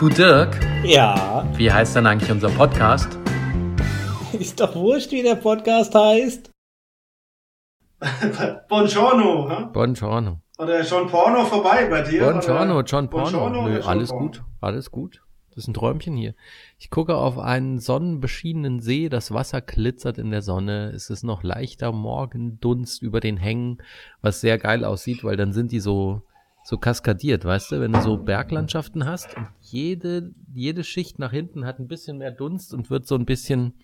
Du Dirk, Ja, wie heißt denn eigentlich unser Podcast? ist doch wurscht, wie der Podcast heißt. Buongiorno, hä? Buongiorno. Oder schon Porno vorbei bei dir? Buongiorno, oder? John Porno. Buongiorno Nö, alles Porno? gut, alles gut. Das ist ein Träumchen hier. Ich gucke auf einen sonnenbeschienenen See, das Wasser glitzert in der Sonne, es ist noch leichter Morgendunst über den Hängen, was sehr geil aussieht, weil dann sind die so, so kaskadiert, weißt du, wenn du so Berglandschaften hast und jede, jede Schicht nach hinten hat ein bisschen mehr Dunst und wird so ein bisschen,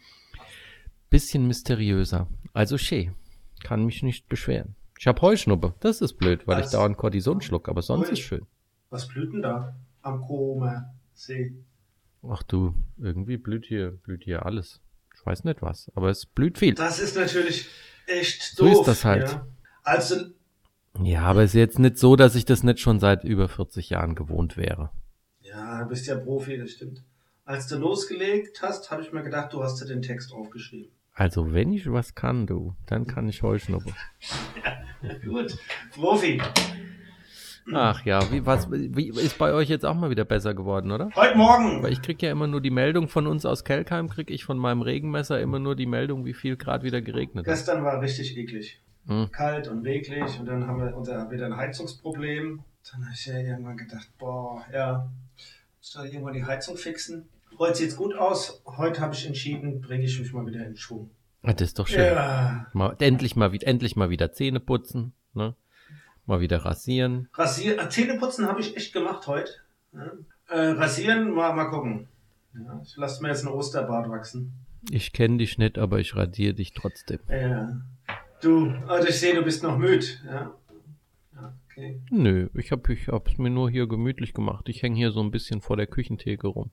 bisschen mysteriöser. Also schön. Kann mich nicht beschweren. Ich hab Heuschnuppe. Das ist blöd, weil ich Was? dauernd Cortison schluck, aber sonst Ui. ist schön. Was blüht denn da am Koma See? Ach du, irgendwie blüht hier, blüht hier alles. Ich weiß nicht was, aber es blüht viel. Das ist natürlich echt So doof. ist das halt. Ja. Also, Ja, aber es ist jetzt nicht so, dass ich das nicht schon seit über 40 Jahren gewohnt wäre. ja, du bist ja Profi, das stimmt. Als du losgelegt hast, habe ich mir gedacht, du hast dir den Text aufgeschrieben. Also wenn ich was kann, du, dann kann ich Heuschnuppe. Gut, Profi. Ach ja, wie, was, wie ist bei euch jetzt auch mal wieder besser geworden, oder? Heute Morgen. Weil ich krieg ja immer nur die Meldung von uns aus Kelkheim, krieg ich von meinem Regenmesser immer nur die Meldung, wie viel Grad wieder geregnet hat. Gestern war richtig eklig. Hm. Kalt und reglich und dann haben wir unser, wieder ein Heizungsproblem. Dann habe ich ja irgendwann gedacht, boah, ja, muss doch irgendwann die Heizung fixen. Heute sieht's gut aus. Heute habe ich entschieden, bringe ich mich mal wieder in Schwung. Ah, Das ist doch schön. Ja. Mal, endlich, mal, wieder- endlich mal wieder Zähne putzen, ne? Mal wieder rasieren. Rasier äh, Zähneputzen habe ich echt gemacht heute. Ja. Äh, rasieren, mal, mal gucken. Ja, ich lasse mir jetzt einen Osterbart wachsen. Ich kenne dich nicht, aber ich radiere dich trotzdem. Ja. Du, also ich sehe, du bist noch müde. Ja. okay. Nö, ich hab, ich hab's mir nur hier gemütlich gemacht. Ich hänge hier so ein bisschen vor der Küchentheke rum.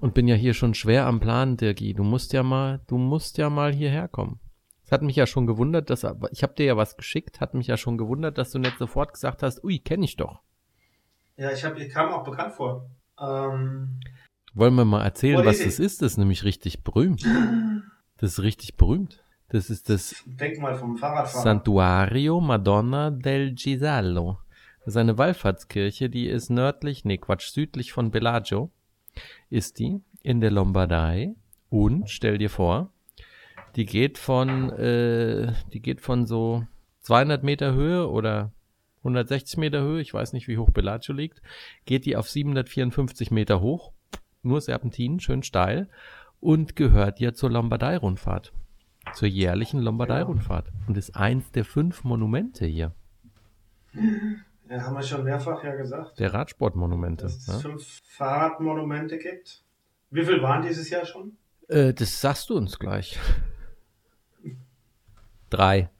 Und bin ja hier schon schwer am Plan, Dirgi. Du musst ja mal, du musst ja mal hierher kommen. Es hat mich ja schon gewundert, dass, ich hab dir ja was geschickt, hat mich ja schon gewundert, dass du nicht sofort gesagt hast, ui, kenne ich doch. Ja, ich, hab, ich kam auch bekannt vor. Ähm, Wollen wir mal erzählen, was das ist? Das ist nämlich richtig berühmt. Das ist richtig berühmt. Das ist das Denkmal vom Fahrradfahrer. Santuario Madonna del Gisallo. Das ist eine Wallfahrtskirche, die ist nördlich, nee, Quatsch, südlich von Bellagio ist die, in der Lombardei. Und, stell dir vor, die geht von, äh, die geht von so 200 Meter Höhe oder 160 Meter Höhe, ich weiß nicht, wie hoch Bellagio liegt, geht die auf 754 Meter hoch, nur Serpentinen, schön steil, und gehört ja zur Lombardei-Rundfahrt zur jährlichen Lombardei-Rundfahrt und ist eins der fünf Monumente hier, Ja, haben wir schon mehrfach ja gesagt, der Radsportmonumente. dass es Ja? fünf Fahrradmonumente gibt. Wie viel waren dieses Jahr schon? Äh, das sagst du uns gleich. Drei.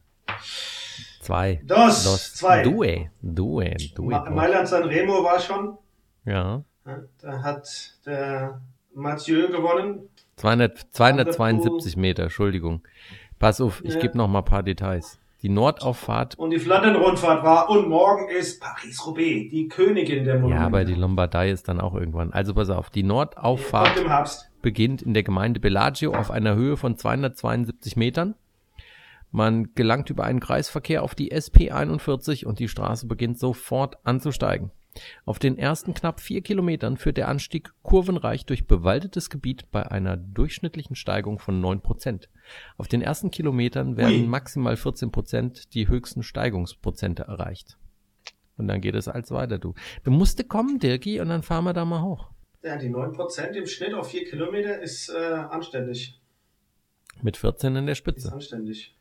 Zwei. Dos, Dos. zwei. Due. Due. Due. Ma Mailand San Remo war schon. Ja. Ja, Da hat der Mathieu gewonnen. 200, 272 Meter, Entschuldigung. Pass auf, ich Ja. gebe noch mal ein paar Details. Die Nordauffahrt, Und die Flandern-Rundfahrt war. Und morgen ist Paris-Roubaix, die Königin der Monumente. ja, aber die Lombardei ist dann auch irgendwann. Also pass auf, die Nordauffahrt Herbst. beginnt in der Gemeinde Bellagio auf einer Höhe von 272 Metern. Man gelangt über einen Kreisverkehr auf die SP 41 und die Straße beginnt sofort anzusteigen. Auf den ersten knapp vier Kilometern führt der Anstieg kurvenreich durch bewaldetes Gebiet bei einer durchschnittlichen Steigung von 9 Prozent. Auf den ersten Kilometern werden Ui. maximal 14 Prozent die höchsten Steigungsprozente erreicht. Und dann geht es als weiter, du. Du musste kommen, Dirki, und dann fahren wir da mal hoch. Ja, die 9% im Schnitt auf 4 Kilometer ist äh, anständig. Mit 14 in der Ist Spitze. anständig.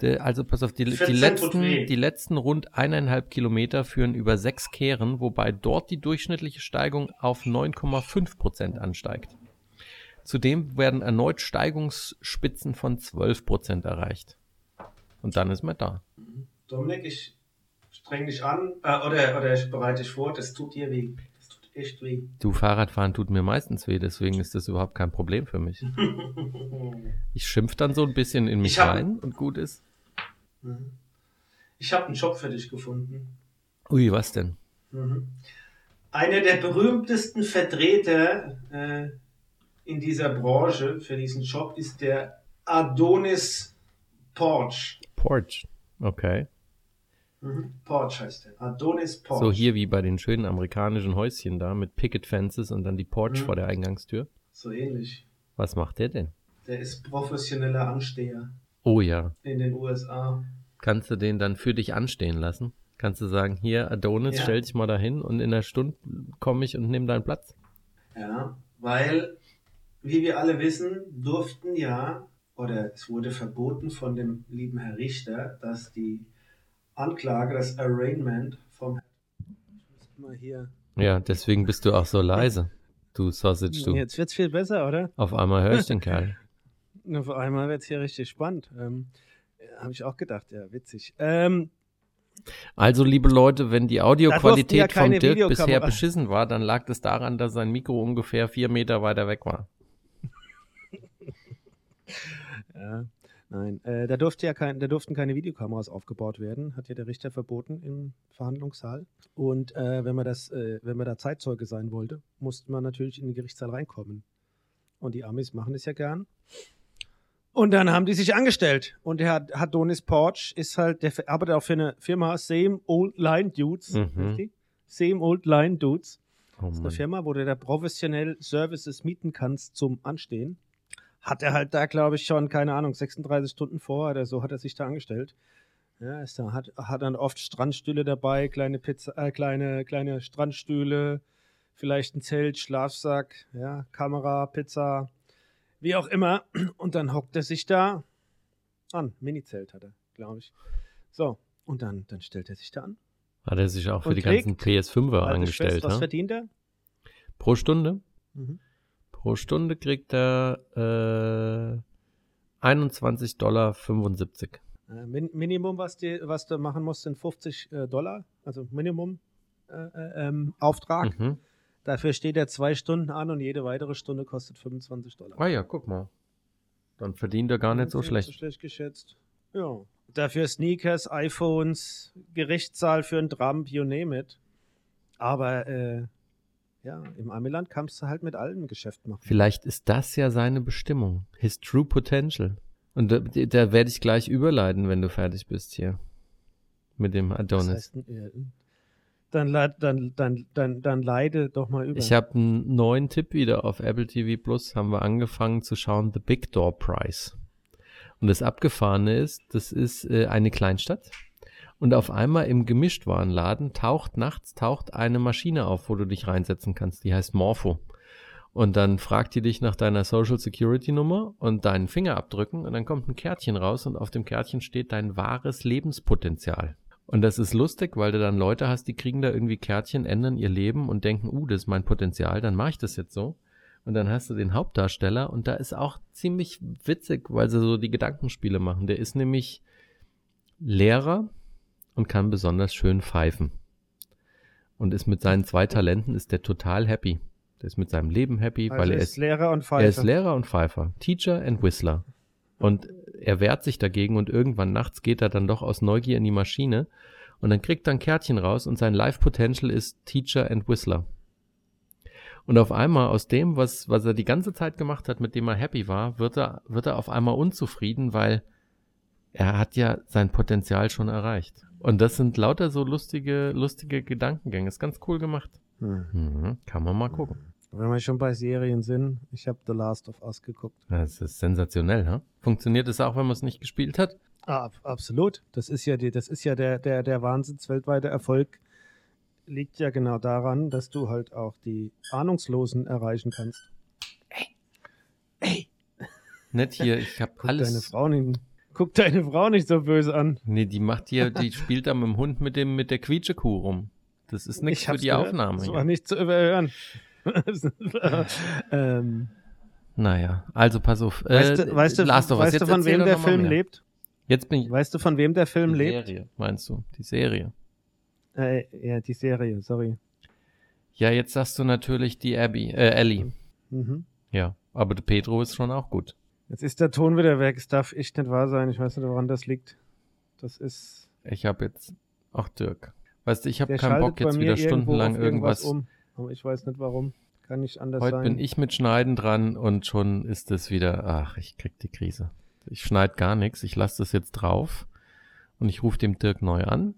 De- Also pass auf, die, die, 14 tut letzten, die letzten rund eineinhalb Kilometer führen über sechs Kehren, wobei dort die durchschnittliche Steigung auf 9,5 Prozent ansteigt. Zudem werden erneut Steigungsspitzen von 12 Prozent erreicht. Und dann ist man da. Dominik, ich streng dich an, äh, oder, oder ich bereite dich vor, das tut dir weh. Echt weh. Du, Fahrradfahren tut mir meistens weh, deswegen ist das überhaupt kein Problem für mich. Ich schimpf dann so ein bisschen in mich Ich hab- rein und gut ist. Ich habe einen Job für dich gefunden. Ui, was denn? Mhm. Einer der berühmtesten Vertreter äh, in dieser Branche für diesen Job ist der Adonis Porch. Porch. Okay. Mhm. Porch heißt der. Adonis Porch. So hier wie bei den schönen amerikanischen Häuschen da mit Picket Fences und dann die Porch Mhm. vor der Eingangstür. So ähnlich. Was macht der denn? Der ist professioneller Ansteher Oh ja. in den USA. Kannst du den dann für dich anstehen lassen? Kannst du sagen, hier Adonis, Ja. stell dich mal dahin und in einer Stunde komme ich und nehme deinen Platz. Ja, weil, wie wir alle wissen, durften ja, oder es wurde verboten von dem lieben Herr Richter, dass die Anklage, das Arraignment vom. Ja, deswegen bist du auch so leise. Du Sausage, du. Jetzt wird's viel besser, oder? Auf einmal höre ich den Kerl. Auf einmal wird's hier richtig spannend. Ähm, Habe ich auch gedacht, ja, witzig. Ähm, Also, liebe Leute, wenn die ja Audioqualität vom keine Dirk bisher beschissen war, dann lag das daran, dass sein Mikro ungefähr vier Meter weiter weg war. Ja, nein, äh, da, durfte ja kein, da durften keine Videokameras aufgebaut werden, hat ja der Richter verboten im Verhandlungssaal. Und äh, wenn man das, äh, wenn man da Zeitzeuge sein wollte, musste man natürlich in den Gerichtssaal reinkommen. Und die Amis machen es ja gern. Und dann haben die sich angestellt. Und der hat Adonis Porch ist halt, der arbeitet auch für eine Firma Same Old Line Dudes. Mhm. Same Old Line Dudes. Oh Das ist eine. Firma, wo du da professionell Services mieten kannst zum Anstehen. Hat er halt da, glaube ich, schon, keine Ahnung, 36 Stunden vor oder so hat er sich da angestellt. Ja, ist da, hat, hat dann oft Strandstühle dabei, kleine Pizza, äh, kleine, kleine Strandstühle, vielleicht ein Zelt, Schlafsack, ja, Kamera, Pizza, wie auch immer. Und dann hockt er sich da an. Mini-Zelt hat er, glaube ich. So, und dann, dann stellt er sich da an. Hat er sich auch für die ganzen trägt PS5er Haltet angestellt, was ne? verdient er? Pro Stunde? Mhm. Pro Stunde kriegt er äh, 21,75 Dollar. Äh, Min Minimum, was, die, was du machen musst, sind 50 äh, Dollar, also Minimum äh, äh, ähm, Auftrag. Mhm. Dafür steht er zwei Stunden an und jede weitere Stunde kostet 25 Dollar. Ah ja, guck mal. Dann verdient er gar nicht so schlecht. So schlecht geschätzt. Ja. Dafür Sneakers, iPhones, Gerichtssaal für einen Trump, you name it. Aber äh, ja, im Amiland kannst du halt mit allem Geschäft machen. Vielleicht ist das ja seine Bestimmung. His true potential. Und da, da werde ich gleich überleiten, wenn du fertig bist hier. Mit dem Das Adonis. heißt, äh, dann, dann, dann, dann, dann leide doch mal über. Ich habe einen neuen Tipp wieder auf Apple TV Plus. Haben wir angefangen zu schauen, The Big Door Prize. Und das Abgefahrene ist, das ist äh, eine Kleinstadt. Und auf einmal im Gemischtwarenladen taucht nachts taucht eine Maschine auf, wo du dich reinsetzen kannst. Die heißt Morpho. Und dann fragt die dich nach deiner Social Security Nummer und deinen Fingerabdrücken und dann kommt ein Kärtchen raus und auf dem Kärtchen steht dein wahres Lebenspotenzial. Und das ist lustig, weil du dann Leute hast, die kriegen da irgendwie Kärtchen, ändern ihr Leben und denken, uh, das ist mein Potenzial, dann mache ich das jetzt so. Und dann hast du den Hauptdarsteller und da ist auch ziemlich witzig, weil sie so die Gedankenspiele machen. Der ist nämlich Lehrer und kann besonders schön pfeifen. Und ist mit seinen zwei Talenten ist der total happy. Der ist mit seinem Leben happy, also weil er ist ist Lehrer und Pfeifer. er ist Lehrer und Pfeifer, Teacher and Whistler. Und er wehrt sich dagegen und irgendwann nachts geht er dann doch aus Neugier in die Maschine und dann kriegt er ein Kärtchen raus und sein Life Potential ist Teacher and Whistler. Und auf einmal aus dem, was, was er die ganze Zeit gemacht hat, mit dem er happy war, wird er, wird er auf einmal unzufrieden, weil er hat ja sein Potenzial schon erreicht. Und das sind lauter so lustige, lustige Gedankengänge. Ist ganz cool gemacht. Hm. Mhm, kann man mal gucken. Wenn wir schon bei Serien sind, ich habe The Last of Us geguckt. Das ist sensationell, ha? Funktioniert es auch, wenn man es nicht gespielt hat? Ah, ab- absolut. Das ist ja die, das ist ja der, der, der Wahnsinns weltweite Erfolg liegt ja genau daran, dass du halt auch die Ahnungslosen erreichen kannst. Nicht hier, ich hab Guck deine alles. Frau nicht, guck deine Frau nicht so böse an. Nee, die macht hier, die spielt da mit dem Hund mit dem, mit der Quietschekuh rum. Das ist nichts Ich für die gehört. Aufnahme. Das hier. war nicht zu überhören. ähm, Naja, also pass auf. weißt Äh, du, weißt du, of Us, weißt du jetzt von wem der Film mehr. lebt? Jetzt bin ich. Weißt du, von wem der Film die lebt? Serie, meinst du? Die Serie. Äh, ja, die Serie, sorry. Ja, jetzt sagst du natürlich die Abby, äh, Ellie. Mhm. Ja, aber der Pedro ist schon auch gut. Jetzt ist der Ton wieder weg. Es darf echt nicht wahr sein. Ich weiß nicht, woran das liegt. Das ist. Ich habe jetzt, ach Dirk. Weißt du, ich habe keinen Bock jetzt wieder stundenlang auf irgendwas. um. Aber ich weiß nicht warum. Kann nicht anders Heute sein. bin ich mit Schneiden dran und schon ist es wieder, ach, ich krieg die Krise. Ich schneide gar nichts, ich lasse das jetzt drauf und ich rufe dem Dirk neu an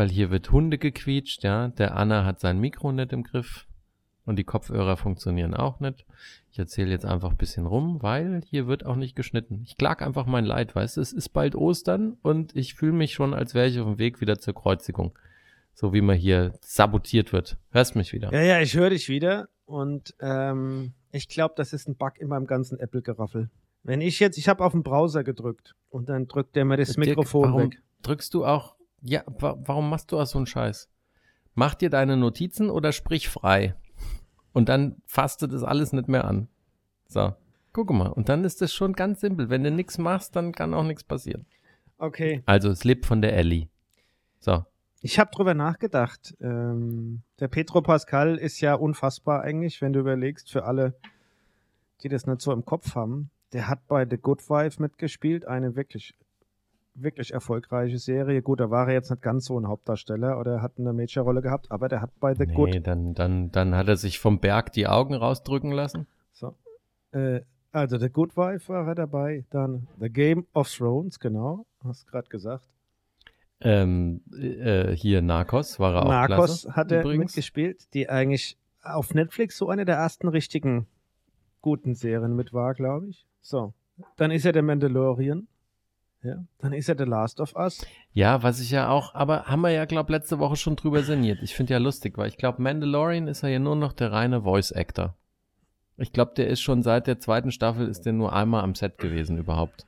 weil hier wird Hunde gequietscht, ja. Der Anna hat sein Mikro nicht im Griff und die Kopfhörer funktionieren auch nicht. Ich erzähle jetzt einfach ein bisschen rum, weil hier wird auch nicht geschnitten. Ich klag einfach mein Leid, weißt du, es ist bald Ostern und ich fühle mich schon, als wäre ich auf dem Weg wieder zur Kreuzigung. So wie man hier sabotiert wird. Hörst mich wieder? Ja, ja, ich höre dich wieder und ähm, ich glaube, das ist ein Bug in meinem ganzen Apple-Geraffel. Wenn ich jetzt, ich habe auf den Browser gedrückt und dann drückt der mir das Dirk, Mikrofon warum weg. Drückst du auch, ja, wa warum machst du auch so einen Scheiß? Mach dir deine Notizen oder sprich frei. Und dann fasst du das alles nicht mehr an. So, guck mal. Und dann ist das schon ganz simpel. Wenn du nichts machst, dann kann auch nichts passieren. Okay. Also, es lebt von der Ellie. So. Ich habe drüber nachgedacht. Ähm, der Petro Pascal ist ja unfassbar eigentlich, wenn du überlegst, für alle, die das nicht so im Kopf haben. Der hat bei The Good Wife mitgespielt, eine wirklich, wirklich erfolgreiche Serie. Gut, da war er jetzt nicht ganz so ein Hauptdarsteller oder hat eine Major-Rolle gehabt, aber der hat bei The Good Nee, dann, dann, dann hat er sich vom Berg die Augen rausdrücken lassen. So. Äh, also The Good Wife war er dabei, dann The Game of Thrones, genau, hast gerade gesagt. Ähm, äh, hier Narcos war er auch Narcos klasse, hat er übrigens. mitgespielt, die eigentlich auf Netflix so eine der ersten richtigen guten Serien mit war, glaube ich. So, dann ist er der Mandalorian. Ja, dann ist er The Last of Us. Ja, was ich ja auch, aber haben wir ja, glaube letzte Woche schon drüber sinniert. Ich finde ja lustig, weil ich glaube, Mandalorian ist ja hier nur noch der reine Voice-Actor. Ich glaube, der ist schon seit der zweiten Staffel, ist der nur einmal am Set gewesen überhaupt.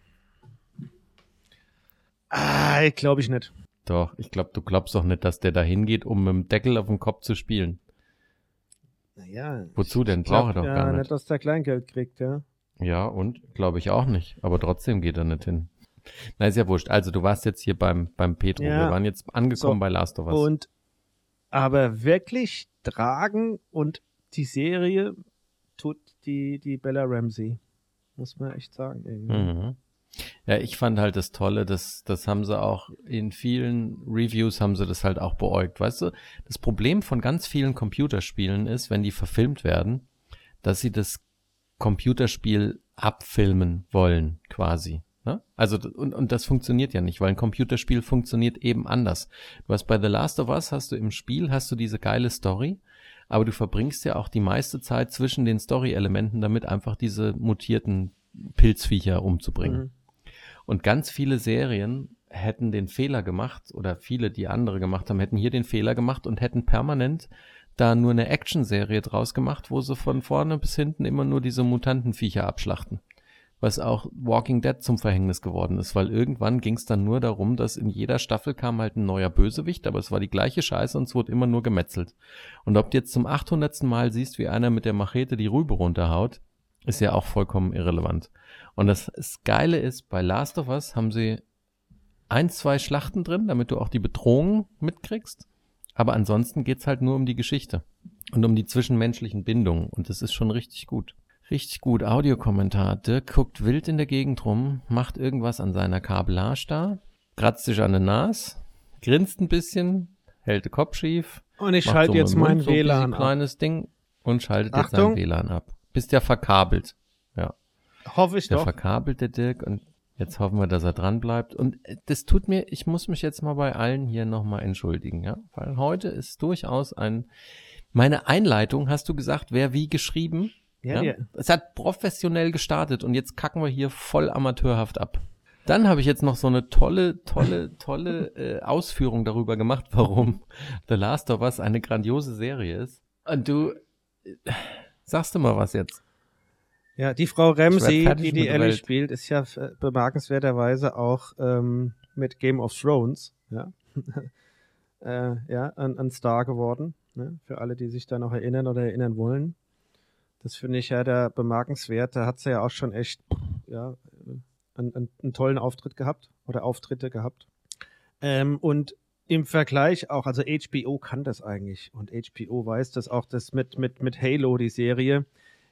Ah, glaube ich nicht. Doch, ich glaube, du glaubst doch nicht, dass der da hingeht, um mit dem Deckel auf dem Kopf zu spielen. Naja. Wozu denn? Braucht er doch ja, gar nicht. nicht, dass der Kleingeld kriegt, ja. Ja, und glaube ich auch nicht. Aber trotzdem geht er nicht hin. Na, ist ja wurscht. Also, du warst jetzt hier beim, beim Petro. Ja. Wir waren jetzt angekommen So. bei Last of Us. Und aber wirklich tragen und die Serie tut die, die Bella Ramsey. Muss man echt sagen. Mhm. Ja, ich fand halt das Tolle, das, das haben sie auch in vielen Reviews haben sie das halt auch beäugt. Weißt du, das Problem von ganz vielen Computerspielen ist, wenn die verfilmt werden, dass sie das Computerspiel abfilmen wollen, quasi. Ne? Also, und, und das funktioniert ja nicht, weil ein Computerspiel funktioniert eben anders. Du hast bei The Last of Us hast du im Spiel, hast du diese geile Story, aber du verbringst ja auch die meiste Zeit zwischen den Story-Elementen damit einfach diese mutierten Pilzviecher umzubringen. Mhm. Und ganz viele Serien hätten den Fehler gemacht, oder viele, die andere gemacht haben, hätten hier den Fehler gemacht und hätten permanent da nur eine Action-Serie draus gemacht, wo sie von vorne bis hinten immer nur diese Mutantenviecher abschlachten. Was auch Walking Dead zum Verhängnis geworden ist, weil irgendwann ging es dann nur darum, dass in jeder Staffel kam halt ein neuer Bösewicht, aber es war die gleiche Scheiße und es wurde immer nur gemetzelt. Und ob du jetzt zum 800. Mal siehst, wie einer mit der Machete die Rübe runterhaut, ist ja auch vollkommen irrelevant. Und das, Geile ist, bei Last of Us haben sie ein, zwei Schlachten drin, damit du auch die Bedrohung mitkriegst. Aber ansonsten geht's halt nur um die Geschichte und um die zwischenmenschlichen Bindungen. Und das ist schon richtig gut. Richtig gut. Audiokommentar. Dirk guckt wild in der Gegend rum, macht irgendwas an seiner Kabellage da, kratzt sich an der Nase, grinst ein bisschen, hält den Kopf schief, Und ich schalte so jetzt Mund mein so ein bisschen WLAN ab. kleines Ding und schaltet jetzt sein. WLAN ab. Bist ja verkabelt. Hoffe ich Der doch. verkabelt der Dirk und jetzt hoffen wir, dass er dran bleibt. Und äh, das tut mir, ich muss mich jetzt mal bei allen hier nochmal entschuldigen, ja. Weil heute ist durchaus ein, meine Einleitung, hast du gesagt, wer wie geschrieben? Ja, Ja? Es hat professionell gestartet und jetzt kacken wir hier voll amateurhaft ab. Dann habe ich jetzt noch so eine tolle, tolle, tolle äh, Ausführung darüber gemacht, warum The Last of Us eine grandiose Serie ist. Und du, äh, sagst du mal was jetzt? Ja, die Frau Ramsey, die die Ellie Welt. spielt, ist ja äh, bemerkenswerterweise auch ähm, mit Game of Thrones, ja, äh, ja ein, ein Star geworden. Ne? Für alle, die sich da noch erinnern oder erinnern wollen. Das finde ich ja da bemerkenswert. Da hat sie ja auch schon echt, ja, einen, einen, einen tollen Auftritt gehabt oder Auftritte gehabt. Ähm, und im Vergleich auch, also HBO kann das eigentlich und HBO weiß das auch, das mit, mit, mit Halo, die Serie,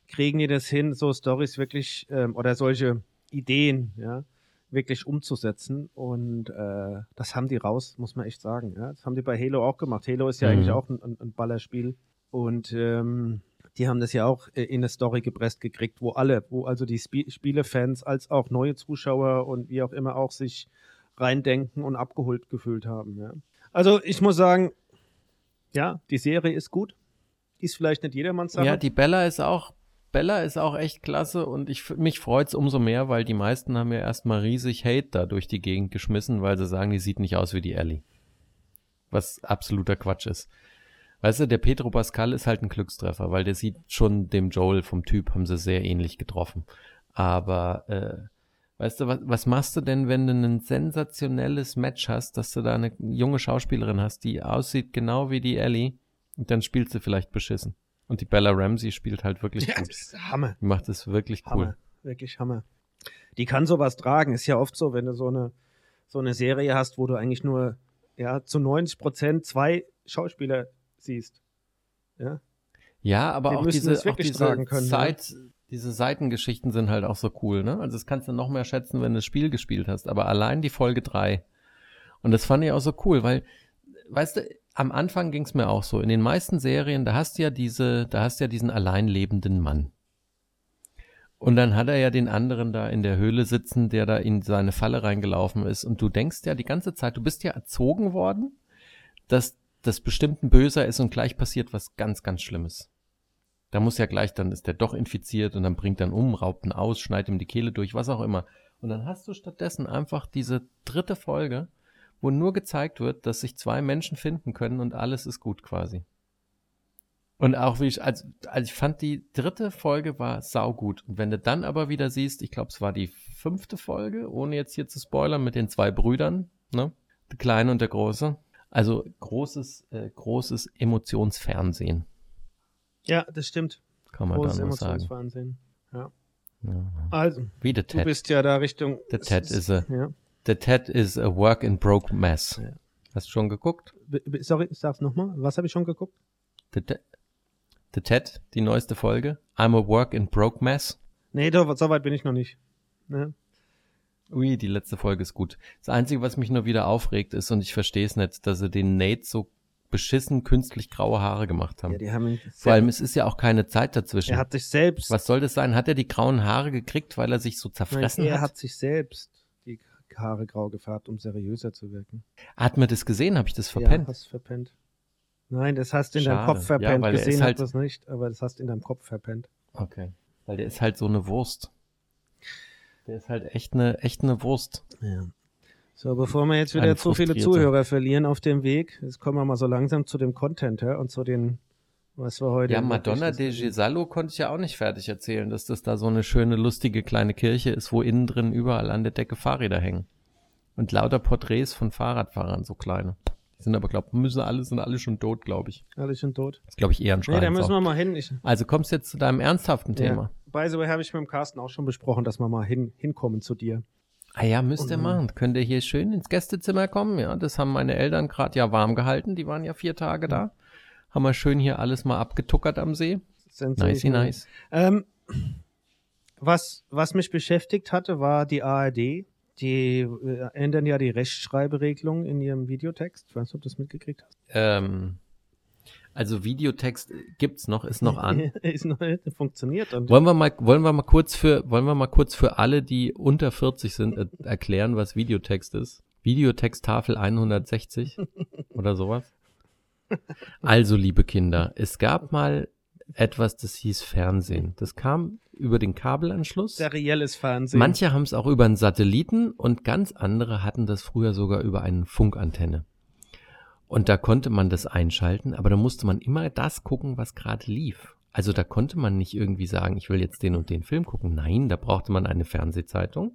kriegen die das hin, so Stories wirklich ähm, oder solche Ideen, ja, wirklich umzusetzen. Und äh, das haben die raus, muss man echt sagen. Ja. Das haben die bei Halo auch gemacht. Halo ist ja Mhm. eigentlich auch ein, ein, ein Ballerspiel. Und ähm, die haben das ja auch äh, in eine Story gepresst gekriegt, wo alle, wo also die Sp Spielefans als auch neue Zuschauer und wie auch immer auch sich reindenken und abgeholt gefühlt haben. Ja. Also ich muss sagen, ja, die Serie ist gut. Ist vielleicht nicht jedermanns Sache. Ja, die Bella ist auch, Bella ist auch echt klasse und ich, mich freut's umso mehr, weil die meisten haben ja erstmal riesig Hate da durch die Gegend geschmissen, weil sie sagen, die sieht nicht aus wie die Ellie. Was absoluter Quatsch ist. Weißt du, der Pedro Pascal ist halt ein Glückstreffer, weil der sieht schon dem Joel vom Typ, haben sie sehr ähnlich getroffen. Aber, äh, weißt du, was, was machst du denn, wenn du ein sensationelles Match hast, dass du da eine junge Schauspielerin hast, die aussieht genau wie die Ellie und dann spielt sie vielleicht beschissen. Und die Bella Ramsey spielt halt wirklich ja, gut. das ist Hammer. Die macht es wirklich cool. Hammer. Wirklich Hammer. Die kann sowas tragen. Ist ja oft so, wenn du so eine, so eine Serie hast, wo du eigentlich nur ja, zu 90 Prozent zwei Schauspieler siehst. Ja, Ja, aber Die auch diese, es auch diese können, ne? Zeit, diese Seitengeschichten sind halt auch so cool, ne? Also das kannst du noch mehr schätzen, wenn du das Spiel gespielt hast. Aber allein die Folge drei Und das fand ich auch so cool, weil, weißt du, am Anfang ging es mir auch so. In den meisten Serien, da hast du ja diese, da hast du ja diesen allein lebenden Mann. Und dann hat er ja den anderen da in der Höhle sitzen, der da in seine Falle reingelaufen ist. Und du denkst ja die ganze Zeit, du bist ja erzogen worden, dass das bestimmt ein Böser ist und gleich passiert was ganz, ganz Schlimmes. Da muss ja gleich, dann ist der doch infiziert und dann bringt dann um, raubt ihn aus, schneidet ihm die Kehle durch, was auch immer. Und dann hast du stattdessen einfach diese dritte Folge, wo nur gezeigt wird, dass sich zwei Menschen finden können und alles ist gut quasi. Und auch wie ich, also, also ich fand die dritte Folge war saugut. Und wenn du dann aber wieder siehst, ich glaube, es war die fünfte Folge, ohne jetzt hier zu spoilern, mit den zwei Brüdern, ne? Der Kleine und der Große. Also großes, äh, großes Emotionsfernsehen, ja das stimmt. kann man Großes da nur sagen. Emotionsfernsehen. Ja. Ja. Also, Wie der du Ted. bist ja da Richtung. Der Ted is a, Ja. der Ted is a work in broke mess. Ja. Hast du schon geguckt? B- Sorry, sag's nochmal. Was habe ich schon geguckt? The, Te- The Ted, die neueste Folge. I'm a work in broke mess. Nee, doch, so weit bin ich noch nicht. Ne? Ui, die letzte Folge ist gut. Das Einzige, was mich nur wieder aufregt, ist, und ich verstehe es nicht, dass sie den Nate so beschissen künstlich graue Haare gemacht haben. Ja, die haben ihn Vor allem, es ist ja auch keine Zeit dazwischen. er hat sich selbst. was soll das sein? Hat er die grauen Haare gekriegt, weil er sich so Nein, zerfressen er hat? hat sich selbst die Haare grau gefärbt, um seriöser zu wirken. Hat man das gesehen? Habe ich das Ja, verpennt? hast verpennt. Nein, das hast du in deinem Schade. Kopf Ja, verpennt. er ist Gesehen halt- hat das nicht, aber das hast du in deinem Kopf verpennt. Okay. Weil der ist halt so eine Wurst. Der ist halt echt eine, echt eine Wurst. Ja. So, bevor wir jetzt wieder Eine zu viele. Zuhörer verlieren auf dem Weg, jetzt kommen wir mal so langsam zu dem Content ja, und zu den, was wir heute. Ja, Madonna de. Gesallo konnte ich ja auch nicht fertig erzählen, dass das da so eine schöne, lustige kleine Kirche ist, wo innen drin überall an der Decke Fahrräder hängen. Und lauter Porträts von Fahrradfahrern, so kleine. Die sind aber, glaub, müssen alle, sind alle schon tot, glaube ich. Alle schon tot. Das glaube ich eher ein Nee, Schrein. da müssen wir mal hin. Ich, also kommst du jetzt zu deinem ernsthaften Thema. Ja. By the way, habe ich mit dem Carsten auch schon besprochen, dass wir mal hin, hinkommen zu dir. Ah ja, müsst ihr Und- machen. Könnt ihr hier schön ins Gästezimmer kommen? Ja, das haben meine Eltern gerade ja warm gehalten. Die waren ja vier Tage da. Haben wir schön hier alles mal abgetuckert am See. Nice, nice. Ähm, was, was mich beschäftigt hatte, war die ARD. Die äh, ändern ja die Rechtschreiberegelung in ihrem Videotext. Ich weiß nicht, ob du das mitgekriegt hast. Ähm, also Videotext gibt's noch, ist noch an. Ist noch funktioniert. Und Wollen wir mal, wollen wir mal kurz für, wollen wir mal kurz für alle, die unter 40 sind, äh, erklären, was Videotext ist? Videotexttafel 160 oder sowas? Also, liebe Kinder, es gab mal etwas, das hieß Fernsehen. Das kam über den Kabelanschluss. serielles Fernsehen. Manche haben es auch über einen Satelliten und ganz andere hatten das früher sogar über eine Funkantenne. Und da konnte man das einschalten, aber da musste man immer das gucken, was gerade lief. Also da konnte man nicht irgendwie sagen, ich will jetzt den und den Film gucken. Nein, da brauchte man eine Fernsehzeitung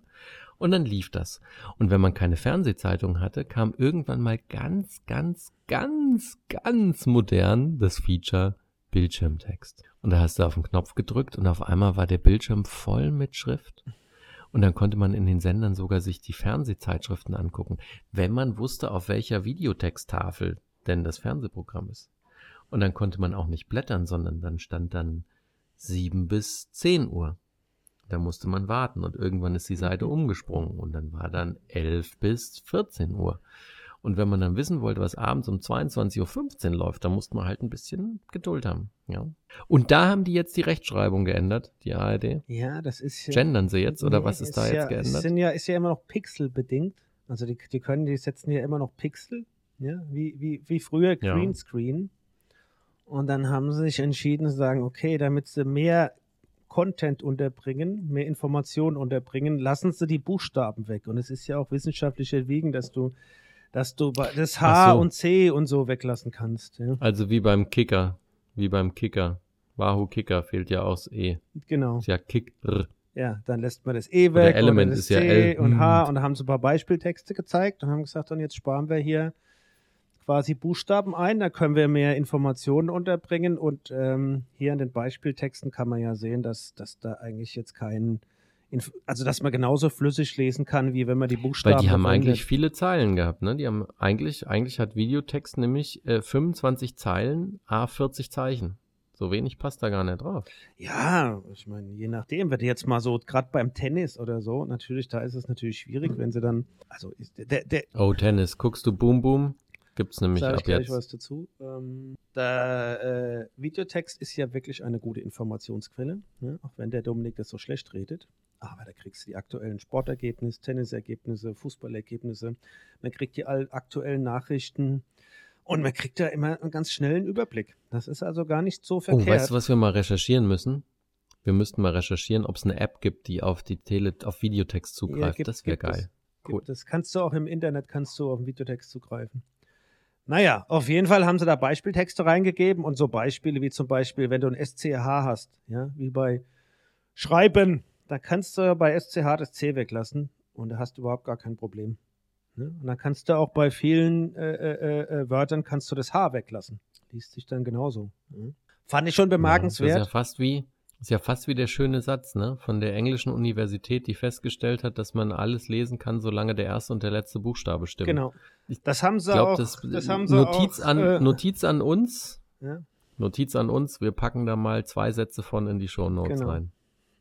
und dann lief das. Und wenn man keine Fernsehzeitung hatte, kam irgendwann mal ganz, ganz, ganz, ganz modern das Feature Bildschirmtext. Und da hast du auf den Knopf gedrückt und auf einmal war der Bildschirm voll mit Schrift. Und dann konnte man in den Sendern sogar sich die Fernsehzeitschriften angucken, wenn man wusste, auf welcher Videotexttafel denn das Fernsehprogramm ist. Und dann konnte man auch nicht blättern, sondern dann stand dann 7 bis 10 Uhr. Da musste man warten und irgendwann ist die Seite umgesprungen und dann war dann 11 bis 14 Uhr. Und wenn man dann wissen wollte, was abends um 22.15 Uhr läuft, dann musste man halt ein bisschen Geduld haben. Ja. Und da haben die jetzt die Rechtschreibung geändert, die ARD. ja, das ist ja. Gendern sie jetzt oder Nee, was ist da ja, jetzt geändert? sind ja, ist ja immer noch pixelbedingt. Also die, die können, die setzen ja immer noch Pixel Ja, wie, wie, wie früher Ja. Greenscreen. Und dann haben sie sich entschieden zu sagen, okay, damit sie mehr Content unterbringen, mehr Informationen unterbringen, lassen sie die Buchstaben weg. Und es ist ja auch wissenschaftlich erwiegen, dass du, dass du das H so. und C und so weglassen kannst. Ja? Also wie beim Kicker. Wie beim Kicker. Wahoo Kicker fehlt ja aus E. Genau. Ist ja Kicker. Ja, dann lässt man das E Oder weg Element das ist ja C L. und H Hm. und da haben sie ein paar Beispieltexte gezeigt und haben gesagt, und jetzt sparen wir hier quasi Buchstaben ein, da können wir mehr Informationen unterbringen und ähm, hier in den Beispieltexten kann man ja sehen, dass, dass da eigentlich jetzt kein, Inf also dass man genauso flüssig lesen kann, wie wenn man die Buchstaben Weil die haben auf eigentlich viele Zeilen gehabt, ne? Die haben eigentlich, eigentlich hat Videotext nämlich äh, 25 Zeilen, a 40 Zeichen. So wenig passt da gar nicht drauf. Ja, ich meine, je nachdem, wenn du jetzt mal so, gerade beim Tennis oder so, natürlich, da ist es natürlich schwierig, wenn sie dann, also der, der, Oh, Tennis. Guckst du Boom Boom? Gibt's nämlich Sag ich ab gleich jetzt. was dazu. Ähm, der äh, Videotext ist ja wirklich eine gute Informationsquelle, ne? auch wenn der Dominik das so schlecht redet. Aber da kriegst du die aktuellen Sportergebnisse, Tennisergebnisse, Fußballergebnisse. Man kriegt die aktuellen Nachrichten und man kriegt da immer einen ganz schnellen Überblick. Das ist also gar nicht so Oh, verkehrt. weißt du, was wir mal recherchieren müssen? Wir müssten mal recherchieren, ob es eine App gibt, die auf die Tele auf Videotext zugreift. gibt- das wäre geil. Cool. Das kannst du auch im Internet, kannst du auf den Videotext zugreifen. Naja, auf jeden Fall haben sie da Beispieltexte reingegeben und so Beispiele wie zum Beispiel, wenn du ein SCH hast, ja, wie bei Schreiben, da kannst du bei SCH das C weglassen und da hast du überhaupt gar kein Problem. Ne? Und dann kannst du auch bei vielen äh, äh, äh, Wörtern kannst du das H weglassen. Liest sich dann genauso. Ne? Fand ich schon Ja, bemerkenswert. das ist ja fast wie, ist ja fast wie der schöne Satz, ne? Von der englischen Universität, die festgestellt hat, dass man alles lesen kann, solange der erste und der letzte Buchstabe stimmen. genau. Das haben sie Ich glaube, auch. das, das haben sie Notiz, auch, an, äh, Notiz an uns. ja. Notiz an uns. Wir packen da mal zwei Sätze von in die Show Notes Genau. rein.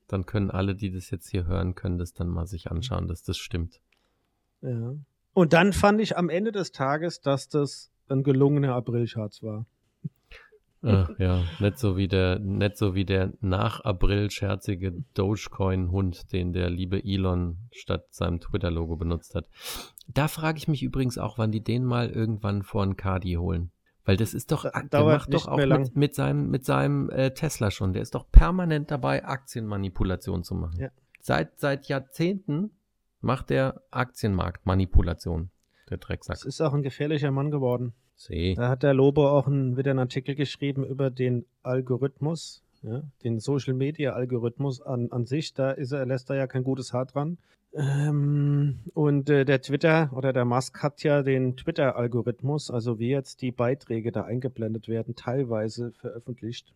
Dann können alle, die das jetzt hier hören, können das dann mal sich anschauen, dass das stimmt. Ja. Und dann fand ich am Ende des Tages, dass das ein gelungener Aprilscherz war. Ach, ja, nicht so wie der, nicht so wie der nach April scherzige Dogecoin-Hund, den der liebe Elon statt seinem Twitter-Logo benutzt hat. Da frage ich mich übrigens auch, wann die den mal irgendwann vor ein Cardi holen. Weil das ist doch, Da- der macht doch auch mit, mit seinem, mit seinem äh, Tesla schon. Der ist doch permanent dabei, Aktienmanipulation zu machen. Ja. Seit, seit Jahrzehnten macht der Aktienmarktmanipulation. Der Drecksack. Das ist auch ein gefährlicher Mann geworden. See. Da hat der Lobo auch ein, wieder einen Artikel geschrieben über den Algorithmus, ja, den Social Media Algorithmus an, an sich. Da ist er, lässt er ja kein gutes Haar dran. Ähm, und äh, der Twitter oder der Musk hat ja den Twitter-Algorithmus, also wie jetzt die Beiträge da eingeblendet werden, teilweise veröffentlicht.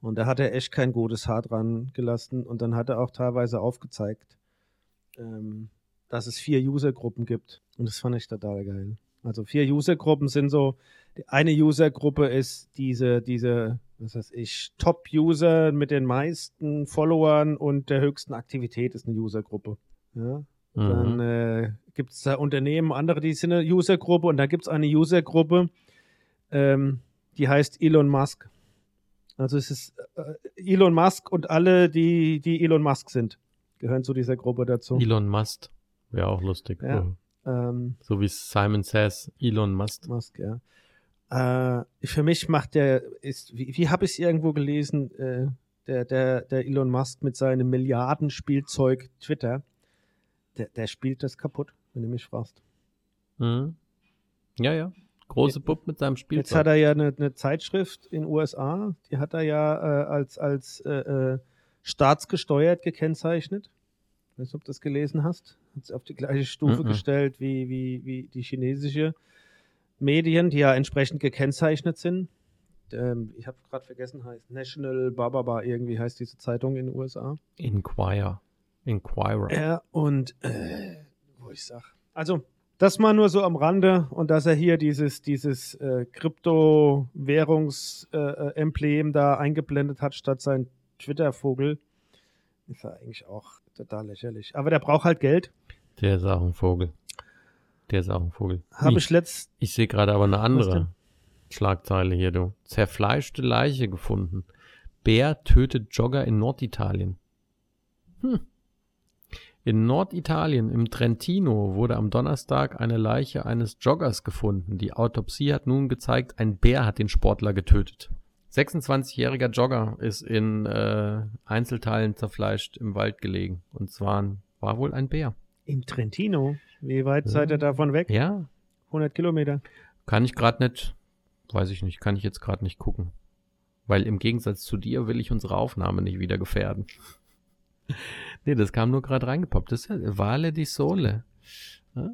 Und da hat er echt kein gutes Haar dran gelassen. Und dann hat er auch teilweise aufgezeigt, ähm, dass es vier Usergruppen gibt. Und das fand ich total geil. Also vier Usergruppen sind so, eine Usergruppe ist diese, diese, was weiß ich, Top-User mit den meisten Followern und der höchsten Aktivität ist eine Usergruppe. Ja? Dann Mhm. äh, gibt es da Unternehmen, andere, die sind eine Usergruppe und da gibt es eine Usergruppe, ähm, die heißt Elon Musk. Also es ist äh, Elon Musk und alle, die, die Elon Musk sind, gehören zu dieser Gruppe dazu. Elon Musk. Wäre auch lustig. Ja. cool. Ähm, So wie Simon says, Elon Musk. Musk, ja. Äh, für mich macht der, ist, wie, wie habe ich es irgendwo gelesen, äh, der, der, der Elon Musk mit seinem Milliardenspielzeug Twitter, der, der spielt das kaputt, wenn du mich fragst. Mhm. Ja, ja. Große Bub mit seinem Jetzt Spielzeug. hat er ja eine, eine Zeitschrift in USA, die hat er ja äh, als, als äh, äh, staatsgesteuert gekennzeichnet. Ich weiß nicht, ob du das gelesen hast. Hat es auf die gleiche Stufe Mhm. gestellt wie, wie, wie die chinesische Medien, die ja entsprechend gekennzeichnet sind. Ähm, ich habe gerade vergessen, heißt National Bababa irgendwie heißt diese Zeitung in den USA. Inquire. Inquirer. Ja, und äh, wo ich sag. Also, das mal nur so am Rande und dass er hier dieses, dieses äh, Kryptowährungs-Emblem da eingeblendet hat statt sein Twitter-Vogel, ist ja eigentlich auch total lächerlich. Aber der braucht halt Geld. Der ist auch ein Vogel. Der ist auch ein Vogel. Habe ich letzt. Ich sehe gerade aber eine andere Schlagzeile hier, du. Zerfleischte Leiche gefunden. Bär tötet Jogger in Norditalien. Hm. In Norditalien, im Trentino, wurde am Donnerstag eine Leiche eines Joggers gefunden. Die Autopsie hat nun gezeigt, ein Bär hat den Sportler getötet. 26-jähriger Jogger ist in äh, Einzelteilen zerfleischt im Wald gelegen. Und zwar war wohl ein Bär. Im Trentino? Wie weit Ja. seid ihr davon weg? Ja, 100 Kilometer. kann ich gerade nicht, weiß ich nicht, kann ich jetzt gerade nicht gucken. Weil im Gegensatz zu dir will ich unsere Aufnahme nicht wieder gefährden. nee, das kam nur gerade reingepoppt. Das ist ja Vale di Sole. Ah.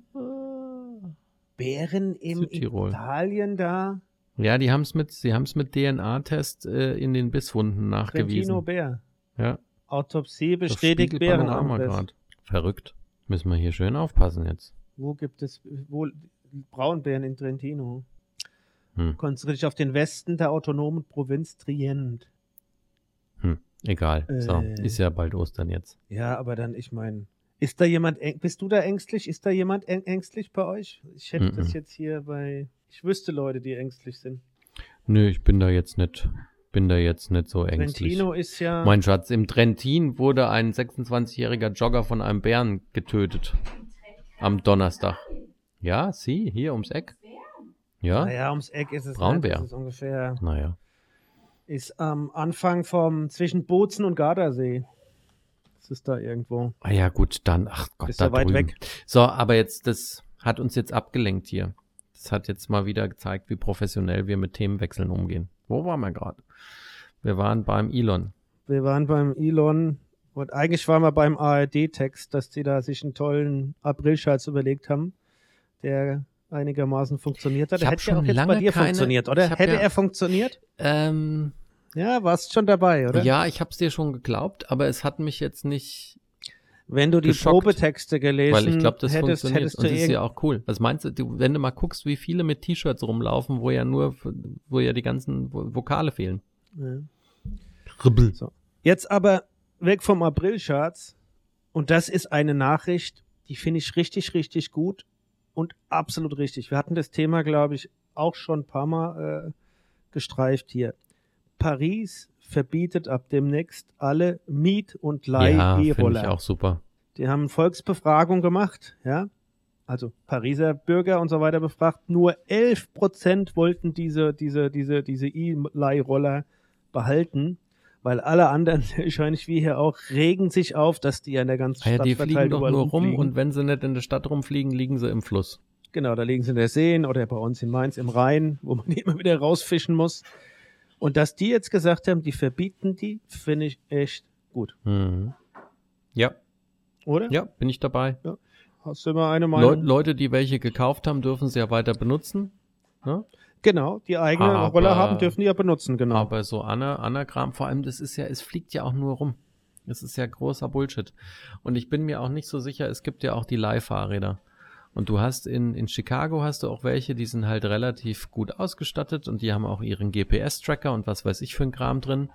Bären im Südtirol. Italien da? Ja, die haben es mit, sie haben es mit DNA-Test äh, in den Bisswunden Trentino nachgewiesen. Bär. Ja, Autopsie bestätigt grad. Verrückt. Müssen wir hier schön aufpassen jetzt. Wo gibt es wohl Braunbären in Trentino? Hm. Konzentriere dich auf den Westen der autonomen Provinz Trient. Hm. Egal. so, Äh. ist ja bald Ostern jetzt. Ja, aber dann, ich meine, ist da jemand, bist du da ängstlich? Ist da jemand ängstlich bei euch? Ich hätte das Mhm. jetzt hier bei, ich wüsste Leute, die ängstlich sind. Nö, ich bin da jetzt nicht, bin da jetzt nicht so ängstlich. Trentino ist ja, Mein Schatz, im Trentin wurde ein 26-jähriger Jogger von einem Bären getötet. Am Donnerstag. Ja, sie, hier ums Eck. Ja, naja, ums Eck ist es Braunbär. ist ungefähr, naja. ist am Anfang vom, zwischen Bozen und Gardasee. Das ist da irgendwo. Ah ja, gut, dann, ach Gott, Ist da weit drüben. weg. So, aber jetzt, das hat uns jetzt abgelenkt hier. Das hat jetzt mal wieder gezeigt, wie professionell wir mit Themenwechseln umgehen. Wo waren wir gerade? Wir waren beim Elon. Wir waren beim Elon und eigentlich waren wir beim ARD-Text, dass die da sich einen tollen Aprilscherz überlegt haben, der einigermaßen funktioniert hat. Hätte ja schon auch jetzt bei lange dir keine- funktioniert, oder? Hätte ja- er funktioniert? Ähm, Ja, warst schon dabei, oder? ja, ich hab's dir schon geglaubt, aber es hat mich jetzt nicht, Wenn du die geschockt, Probetexte gelesen weil ich glaube, das hättest, funktioniert. hättest Und du das ist irgend- ja auch cool. Was meinst du, du, wenn du mal guckst, wie viele mit T-Shirts rumlaufen, wo ja nur, wo ja die ganzen Vo- Vokale fehlen. Ja. Ribbel. Jetzt aber weg vom Aprilscherz. Und das ist eine Nachricht, die finde ich richtig, richtig gut und absolut richtig. Wir hatten das Thema, glaube ich, auch schon ein paar Mal äh, gestreift hier. Paris verbietet ab demnächst alle Miet- und Ja, ich Leih-E-Roller. auch super. die haben Volksbefragung gemacht, ja. Also Pariser Bürger und so weiter befragt. Nur 11 Prozent wollten diese, diese, diese, diese E-Leihroller behalten, weil alle anderen, wahrscheinlich wie hier auch, regen sich auf, dass die ja in der ganzen Ah ja, Stadt die fliegen doch nur rum und wenn sie nicht in der Stadt rumfliegen, liegen sie im Fluss. Genau, da liegen sie in der Seen oder bei uns in Mainz im Rhein, wo man die immer wieder rausfischen muss. Und dass die jetzt gesagt haben, die verbieten die, finde ich echt gut. Mhm. Ja, Oder? ja, bin ich dabei. Hast du immer eine Meinung? Leute, die welche gekauft haben, dürfen sie ja weiter benutzen. Ne? Genau, die eigene Aber- Roller haben, dürfen die ja benutzen, genau. Aber so Ana Anagramm, vor allem, das ist ja, es fliegt ja auch nur rum. Es ist ja großer Bullshit. Und ich bin mir auch nicht so sicher, es gibt ja auch die Leihfahrräder. Und du hast in, in Chicago hast du auch welche, die sind halt relativ gut ausgestattet und die haben auch ihren GPS-Tracker und was weiß ich für ein Kram drin.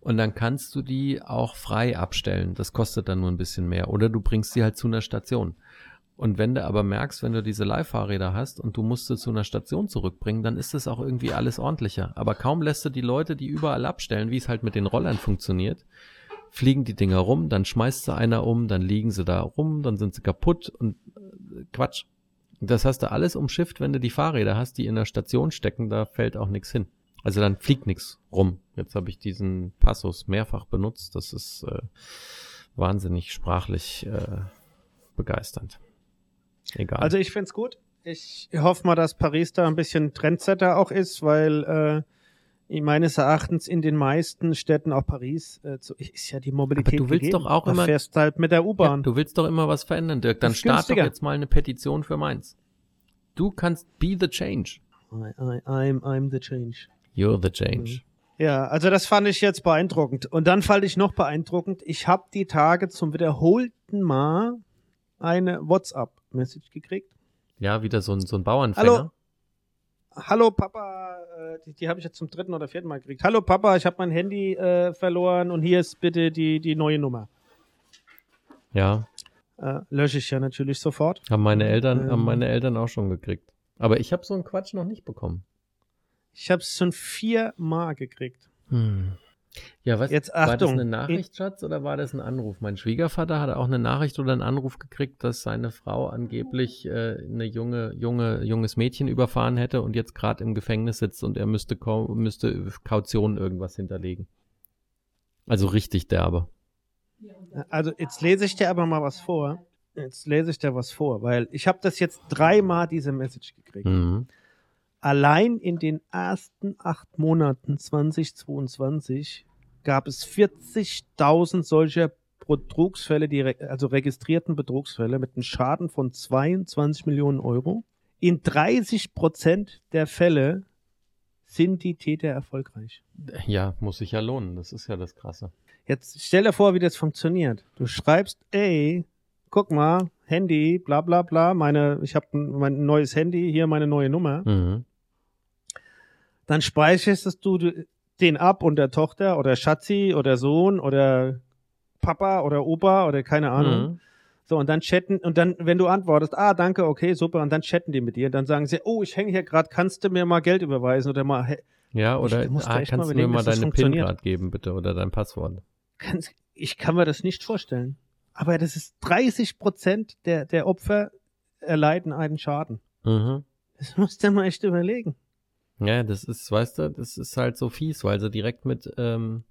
Und dann kannst du die auch frei abstellen. Das kostet dann nur ein bisschen mehr. Oder du bringst sie halt zu einer Station. Und wenn du aber merkst, wenn du diese Leihfahrräder hast und du musst sie zu einer Station zurückbringen, dann ist das auch irgendwie alles ordentlicher. Aber kaum lässt du die Leute, die überall abstellen, wie es halt mit den Rollern funktioniert, fliegen die Dinger rum, dann schmeißt sie einer um, dann liegen sie da rum, dann sind sie kaputt und äh, Quatsch. Das hast du alles umschifft, wenn du die Fahrräder hast, die in der Station stecken, da fällt auch nichts hin. Also dann fliegt nichts rum. Jetzt habe ich diesen Passus mehrfach benutzt. Das ist äh, wahnsinnig sprachlich äh, begeisternd. Egal. Also ich find's gut. Ich hoffe mal, dass Paris da ein bisschen Trendsetter auch ist, weil äh, meines Erachtens in den meisten Städten, auch Paris, äh, ist ja die Mobilität Aber du willst gegeben. doch auch da immer- fährst halt mit der ja, U-Bahn. du willst doch immer was verändern, Dirk. Dann Ist start doch jetzt mal eine Petition für Mainz. Du kannst be the change. I, I, I'm, I'm the change. You're the change. Ja, also das fand ich jetzt beeindruckend. Und dann fand ich noch beeindruckend, ich habe die Tage zum wiederholten Mal eine WhatsApp-Message gekriegt. Ja, wieder so ein, so ein Bauernfänger. Hallo? Hallo Papa, äh, die, die habe ich jetzt zum dritten oder vierten Mal gekriegt. Hallo Papa, ich habe mein Handy äh, verloren und hier ist bitte die, die neue Nummer. Ja, Äh, lösche ich ja natürlich sofort. haben meine Eltern, Ähm. haben meine Eltern auch schon gekriegt. Aber ich habe so einen Quatsch noch nicht bekommen. Ich habe es schon viermal gekriegt. Hm. Ja, was? Jetzt War das Achtung. eine Nachricht, Schatz, oder war das ein Anruf? Mein Schwiegervater hat auch eine Nachricht oder einen Anruf gekriegt, dass seine Frau angeblich äh, eine junge, junge, junges Mädchen überfahren hätte und jetzt gerade im Gefängnis sitzt und er müsste, müsste Kaution irgendwas hinterlegen. Also richtig derbe. Also jetzt lese ich dir aber mal was vor. Jetzt lese ich dir was vor, weil ich habe das jetzt dreimal diese Message gekriegt. Mhm. Allein in den ersten acht Monaten 2022 gab es 40.000 solcher Betrugsfälle, die, also registrierten Betrugsfälle mit einem Schaden von 22 Millionen Euro. In 30 Prozent der Fälle sind die Täter erfolgreich. Ja, muss sich ja lohnen. Das ist ja das Krasse. Jetzt stell dir vor, wie das funktioniert. Du schreibst, ey, guck mal, Handy, bla bla bla, meine, ich habe mein neues Handy, hier meine neue Nummer. Mhm. Dann speicherst du den ab und der Tochter oder Schatzi oder Sohn oder Papa oder Opa oder keine Ahnung. Mhm. So, und dann chatten, und dann, wenn du antwortest, ah, danke, okay, super, und dann chatten die mit dir, dann sagen sie, oh, ich hänge hier gerade, kannst du mir mal Geld überweisen oder mal, hä, Ja, oder Ich ah, kannst mal du mir mal deine funktioniert. PIN-Card geben, bitte, oder dein Passwort. Ich kann mir das nicht vorstellen. Aber das ist 30 Prozent der, der Opfer erleiden einen Schaden. Mhm. Das musst du mal echt überlegen. Ja, das ist, weißt du, das ist halt so fies, weil sie direkt mit, ähm,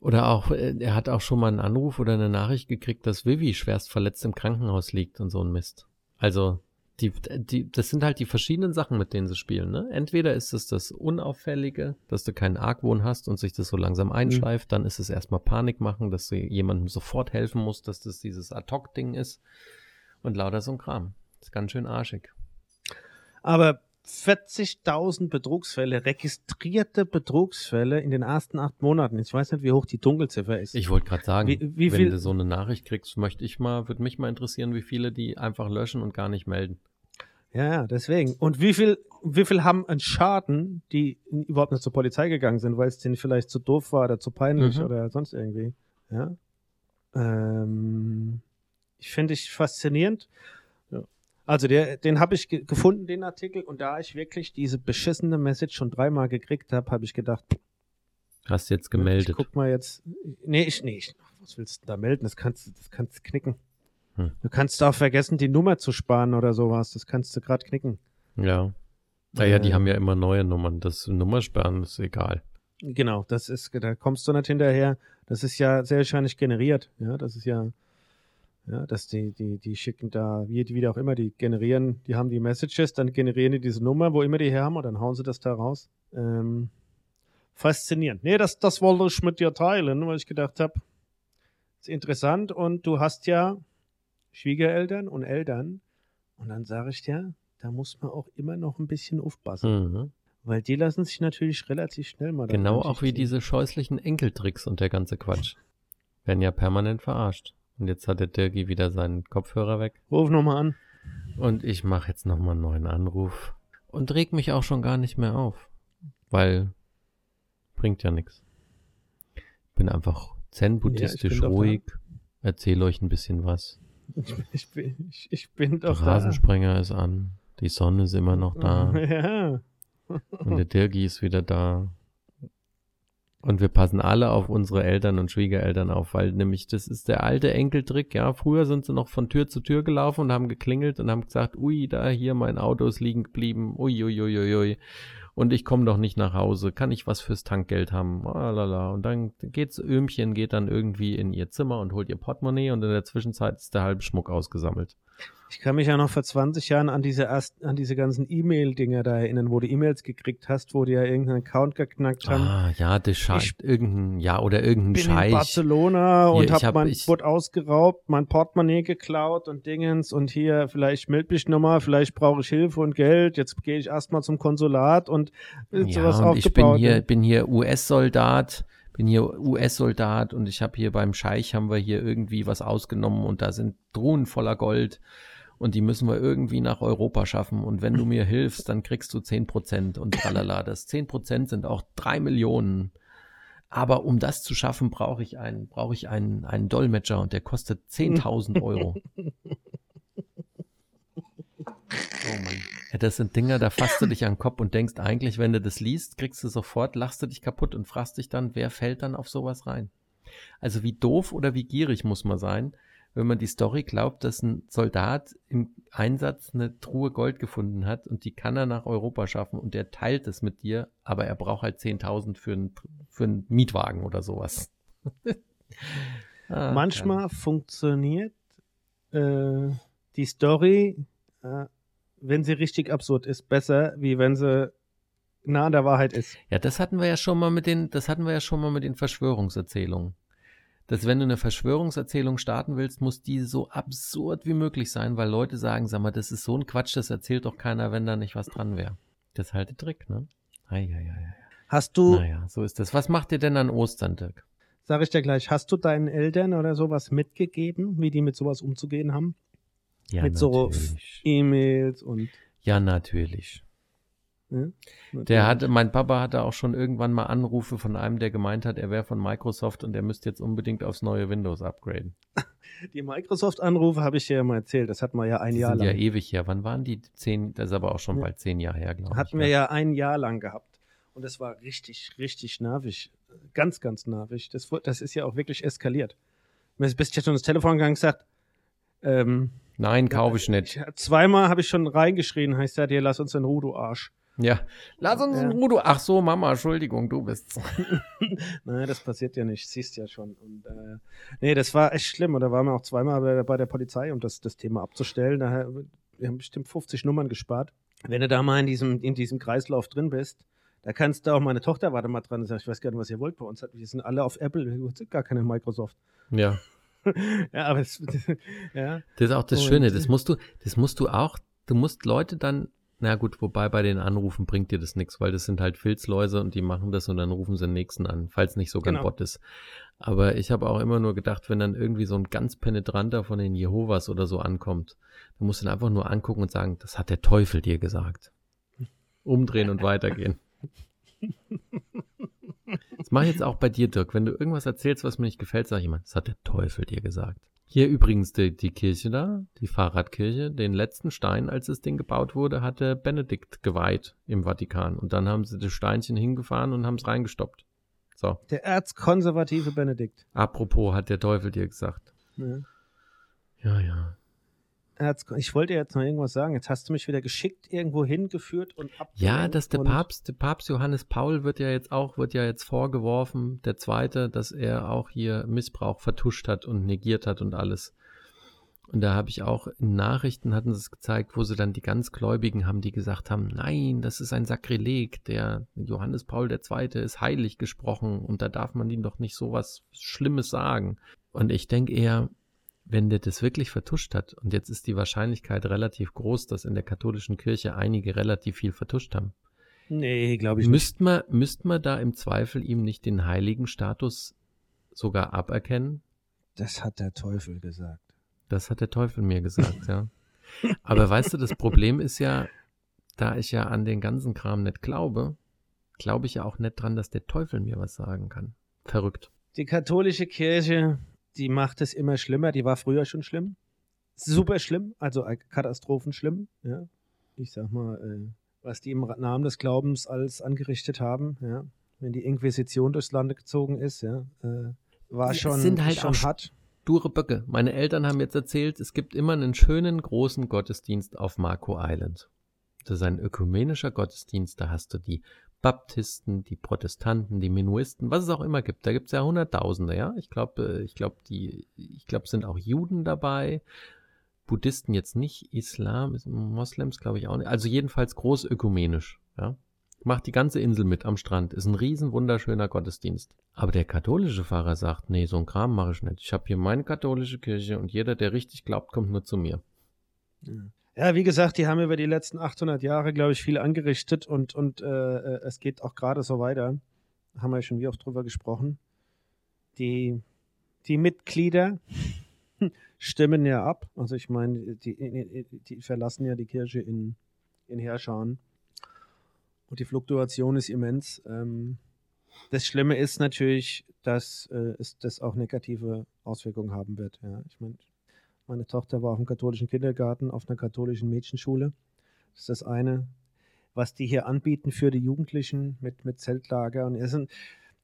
oder auch, äh, er hat auch schon mal einen Anruf oder eine Nachricht gekriegt, dass Vivi schwerst verletzt im Krankenhaus liegt und so ein Mist. Also, die, die, das sind halt die verschiedenen Sachen, mit denen sie spielen, ne? Entweder ist es das Unauffällige, dass du keinen Argwohn hast und sich das so langsam einschleift, dann ist es erstmal Panik machen, dass du jemandem sofort helfen musst, dass das dieses Ad-Hoc-Ding ist und lauter so ein Kram. Das ist ganz schön arschig. Aber 40.000 Betrugsfälle, registrierte Betrugsfälle in den ersten acht Monaten. Ich weiß nicht, wie hoch die Dunkelziffer ist. Ich wollte gerade sagen, Wie- wie wenn du so eine Nachricht kriegst, möchte ich mal, würde mich mal interessieren, wie viele die einfach löschen und gar nicht melden. ja, ja, deswegen. Und wie viel, wie viel haben einen Schaden, die überhaupt nicht zur Polizei gegangen sind, weil es denen vielleicht zu doof war oder zu peinlich Mhm. oder sonst irgendwie. Ja. Ähm, ich finde ich faszinierend. Also der, den habe ich ge gefunden, den Artikel, und da ich wirklich diese beschissene Message schon dreimal gekriegt habe, habe ich gedacht, Hast jetzt gemeldet. Ich guck mal jetzt. Nee, ich nicht. Was willst du da melden? Das kannst du, das kannst du knicken. Hm. Du kannst auch vergessen, die Nummer zu sparen oder sowas. Das kannst du gerade knicken. Ja. Naja, die Äh, haben ja immer neue Nummern. Das Nummersperren ist egal. Genau, das ist, da kommst du nicht hinterher. Das ist ja sehr wahrscheinlich generiert. Ja, das ist ja, ja, dass die, die, die schicken da, wie, wie auch immer, die generieren, die haben die Messages, dann generieren die diese Nummer, wo immer die her haben, und dann hauen sie das da raus. Ähm, faszinierend. Nee, das, das wollte ich mit dir teilen, weil ich gedacht habe, ist interessant und du hast ja Schwiegereltern und Eltern. Und dann sage ich dir, da muss man auch immer noch ein bisschen aufpassen. Mhm. Weil die lassen sich natürlich relativ schnell mal. Genau auch wie diese scheußlichen Enkeltricks und der ganze Quatsch. Werden ja permanent verarscht. Und jetzt hat der Dirgi wieder seinen Kopfhörer weg. Ruf nochmal an. Und ich mache jetzt nochmal einen neuen Anruf. Und reg mich auch schon gar nicht mehr auf. Weil bringt ja nichts. Bin einfach zen-buddhistisch Ja, ich da. ruhig. Erzähle euch ein bisschen was. Ich bin, ich, ich bin Der doch da. Rasensprenger ist an. Die Sonne ist immer noch da. Ja. Und der Dirgi ist wieder da. Und wir passen alle auf unsere Eltern und Schwiegereltern auf, weil nämlich das ist der alte Enkeltrick, ja. Früher sind sie noch von Tür zu Tür gelaufen und haben geklingelt und haben gesagt, ui, da hier mein Auto ist liegen geblieben, ui, ui, ui, ui, ui. Und ich komme doch nicht nach Hause, kann ich was fürs Tankgeld haben? Ah, lala. Und dann geht's Öhmchen, geht dann irgendwie in ihr Zimmer und holt ihr Portemonnaie und in der Zwischenzeit ist der halbe Schmuck ausgesammelt. Ich kann mich ja noch vor 20 Jahren an diese an diese ganzen E-Mail-Dinger da erinnern, wo du E-Mails gekriegt hast, wo die ja irgendeinen Account geknackt haben. Ah, ja, der Scheich, Ich irgendein, ja, oder irgendein bin in Scheich. Barcelona Hier, und ich hab, hab- mein Boot ausgeraubt, mein Portemonnaie geklaut und Dingens und hier, vielleicht meld mich nochmal, vielleicht brauche ich Hilfe und Geld, jetzt gehe ich erstmal zum Konsulat und Ja, sowas und ich bin aufgebaut. hier, bin hier US-Soldat, bin hier US-Soldat und ich habe hier beim Scheich haben wir hier irgendwie was ausgenommen und da sind Truhen voller Gold und die müssen wir irgendwie nach Europa schaffen und wenn du mir hilfst, dann kriegst du 10% und tralala. Das 10% sind auch drei Millionen. Aber um das zu schaffen, brauche ich einen, brauche ich einen, einen Dolmetscher und der kostet 10.000 Euro. Oh Mann. Ja, das sind Dinger, da fasst du dich an den Kopf und denkst eigentlich, wenn du das liest, kriegst du sofort, lachst du dich kaputt und fragst dich dann, wer fällt dann auf sowas rein? Also wie doof oder wie gierig muss man sein, wenn man die Story glaubt, dass ein Soldat im Einsatz eine Truhe Gold gefunden hat und die kann er nach Europa schaffen und der teilt es mit dir, aber er braucht halt 10.000 für, ein, für einen Mietwagen oder sowas. ah, Manchmal ja. funktioniert äh, die Story, äh, wenn sie richtig absurd ist, besser, wie wenn sie nah an der Wahrheit ist. Ja, das hatten wir ja schon mal mit den, das hatten wir ja schon mal mit den Verschwörungserzählungen. Dass wenn du eine Verschwörungserzählung starten willst, muss die so absurd wie möglich sein, weil Leute sagen, sag mal, das ist so ein Quatsch, das erzählt doch keiner, wenn da nicht was dran wäre. Das ist halt der Trick, ne? Ei, ei, ei. Hast du. Naja, so ist das. Was macht ihr denn an Ostern, Dirk? Sag ich dir gleich, hast du deinen Eltern oder sowas mitgegeben, wie die mit sowas umzugehen haben? Ja, mit natürlich. so E-Mails und. Ja, natürlich. Ja, der hatte, mein Papa hatte auch schon irgendwann mal Anrufe von einem, der gemeint hat, er wäre von Microsoft und er müsste jetzt unbedingt aufs neue Windows upgraden. Die Microsoft-Anrufe habe ich dir ja mal erzählt, das hatten wir ja ein die Jahr lang. ja ewig her. Wann waren die? Zehn, das ist aber auch schon ja. bald zehn Jahre her, glaube ich. Hatten wir ja ein Jahr lang gehabt. Und das war richtig, richtig nervig. Ganz, ganz nervig. Das, das ist ja auch wirklich eskaliert. Mir bist ja schon das Telefon gegangen und gesagt, ähm, Nein, kaufe ich nicht. Zweimal habe ich schon reingeschrien, heißt ja dir, lass uns in Ruhe, du Arsch. Ja, lass uns ja. in Ruhe, du. Ach so, Mama, Entschuldigung, du bist's. Nein, das passiert ja nicht, siehst ja schon. Und, äh, nee, das war echt schlimm. Und da waren wir auch zweimal bei, bei der Polizei, um das, das Thema abzustellen. Da, wir haben bestimmt 50 Nummern gespart. Wenn du da mal in diesem, in diesem Kreislauf drin bist, da kannst du auch, meine Tochter war da mal dran ich weiß gar nicht, was ihr wollt bei uns. Wir sind alle auf Apple, wir sind gar keine Microsoft. Ja. ja, aber es, ja. Das ist auch das und, Schöne, das musst du, das musst du auch, du musst Leute dann, na gut, wobei bei den Anrufen bringt dir das nichts, weil das sind halt Filzläuse und die machen das und dann rufen sie den nächsten an, falls nicht sogar genau. ein Bot ist. Aber ich habe auch immer nur gedacht, wenn dann irgendwie so ein ganz penetranter von den Jehovas oder so ankommt, dann musst du ihn einfach nur angucken und sagen, das hat der Teufel dir gesagt. Umdrehen und weitergehen. Das mache ich jetzt auch bei dir, Dirk. Wenn du irgendwas erzählst, was mir nicht gefällt, sag ich immer, das hat der Teufel dir gesagt. Hier übrigens die, die Kirche da, die Fahrradkirche, den letzten Stein, als das Ding gebaut wurde, hatte Benedikt geweiht im Vatikan. Und dann haben sie das Steinchen hingefahren und haben es reingestoppt. So. Der erzkonservative Benedikt. Apropos, hat der Teufel dir gesagt. Ja, ja. ja. Ich wollte jetzt noch irgendwas sagen. Jetzt hast du mich wieder geschickt irgendwo hingeführt und Ja, dass der Papst, der Papst Johannes Paul wird ja jetzt auch, wird ja jetzt vorgeworfen, der zweite, dass er auch hier Missbrauch vertuscht hat und negiert hat und alles. Und da habe ich auch in Nachrichten hatten sie es gezeigt, wo sie dann die ganz Gläubigen haben, die gesagt haben, nein, das ist ein Sakrileg, der Johannes Paul II. ist heilig gesprochen und da darf man ihm doch nicht so was Schlimmes sagen. Und ich denke eher, wenn der das wirklich vertuscht hat, und jetzt ist die Wahrscheinlichkeit relativ groß, dass in der katholischen Kirche einige relativ viel vertuscht haben. Nee, glaube ich müsst nicht. Man, müsst man da im Zweifel ihm nicht den heiligen Status sogar aberkennen? Das hat der Teufel gesagt. Das hat der Teufel mir gesagt, ja. Aber weißt du, das Problem ist ja, da ich ja an den ganzen Kram nicht glaube, glaube ich ja auch nicht dran, dass der Teufel mir was sagen kann. Verrückt. Die katholische Kirche die macht es immer schlimmer. Die war früher schon schlimm. Super schlimm, also katastrophenschlimm. Ja. Ich sag mal, äh, was die im Namen des Glaubens alles angerichtet haben, ja. Wenn die Inquisition durchs Lande gezogen ist, ja, äh, war die schon, sind halt schon auch hart. Dure Böcke. Meine Eltern haben jetzt erzählt, es gibt immer einen schönen großen Gottesdienst auf Marco Island. Das ist ein ökumenischer Gottesdienst, da hast du die Baptisten, die Protestanten, die Menuisten, was es auch immer gibt. Da gibt es ja Hunderttausende, ja. Ich glaube, äh, ich glaube, die, ich glaube, sind auch Juden dabei. Buddhisten jetzt nicht, Islam, Moslems glaube ich auch nicht. Also jedenfalls groß ökumenisch, ja. Macht die ganze Insel mit am Strand. Ist ein riesen wunderschöner Gottesdienst. Aber der katholische Pfarrer sagt, nee, so ein Kram mache ich nicht. Ich habe hier meine katholische Kirche und jeder, der richtig glaubt, kommt nur zu mir. Ja. Ja, wie gesagt, die haben über die letzten 800 Jahre, glaube ich, viel angerichtet und, und äh, äh, es geht auch gerade so weiter. Haben wir ja schon wie oft drüber gesprochen. Die, die Mitglieder stimmen ja ab. Also ich meine, die, die verlassen ja die Kirche in, in Herscharen. Und die Fluktuation ist immens. Ähm, das Schlimme ist natürlich, dass äh, es das auch negative Auswirkungen haben wird. Ja. Ich meine, meine Tochter war auf dem katholischen Kindergarten, auf einer katholischen Mädchenschule. Das ist das eine, was die hier anbieten für die Jugendlichen mit, mit Zeltlager und Essen.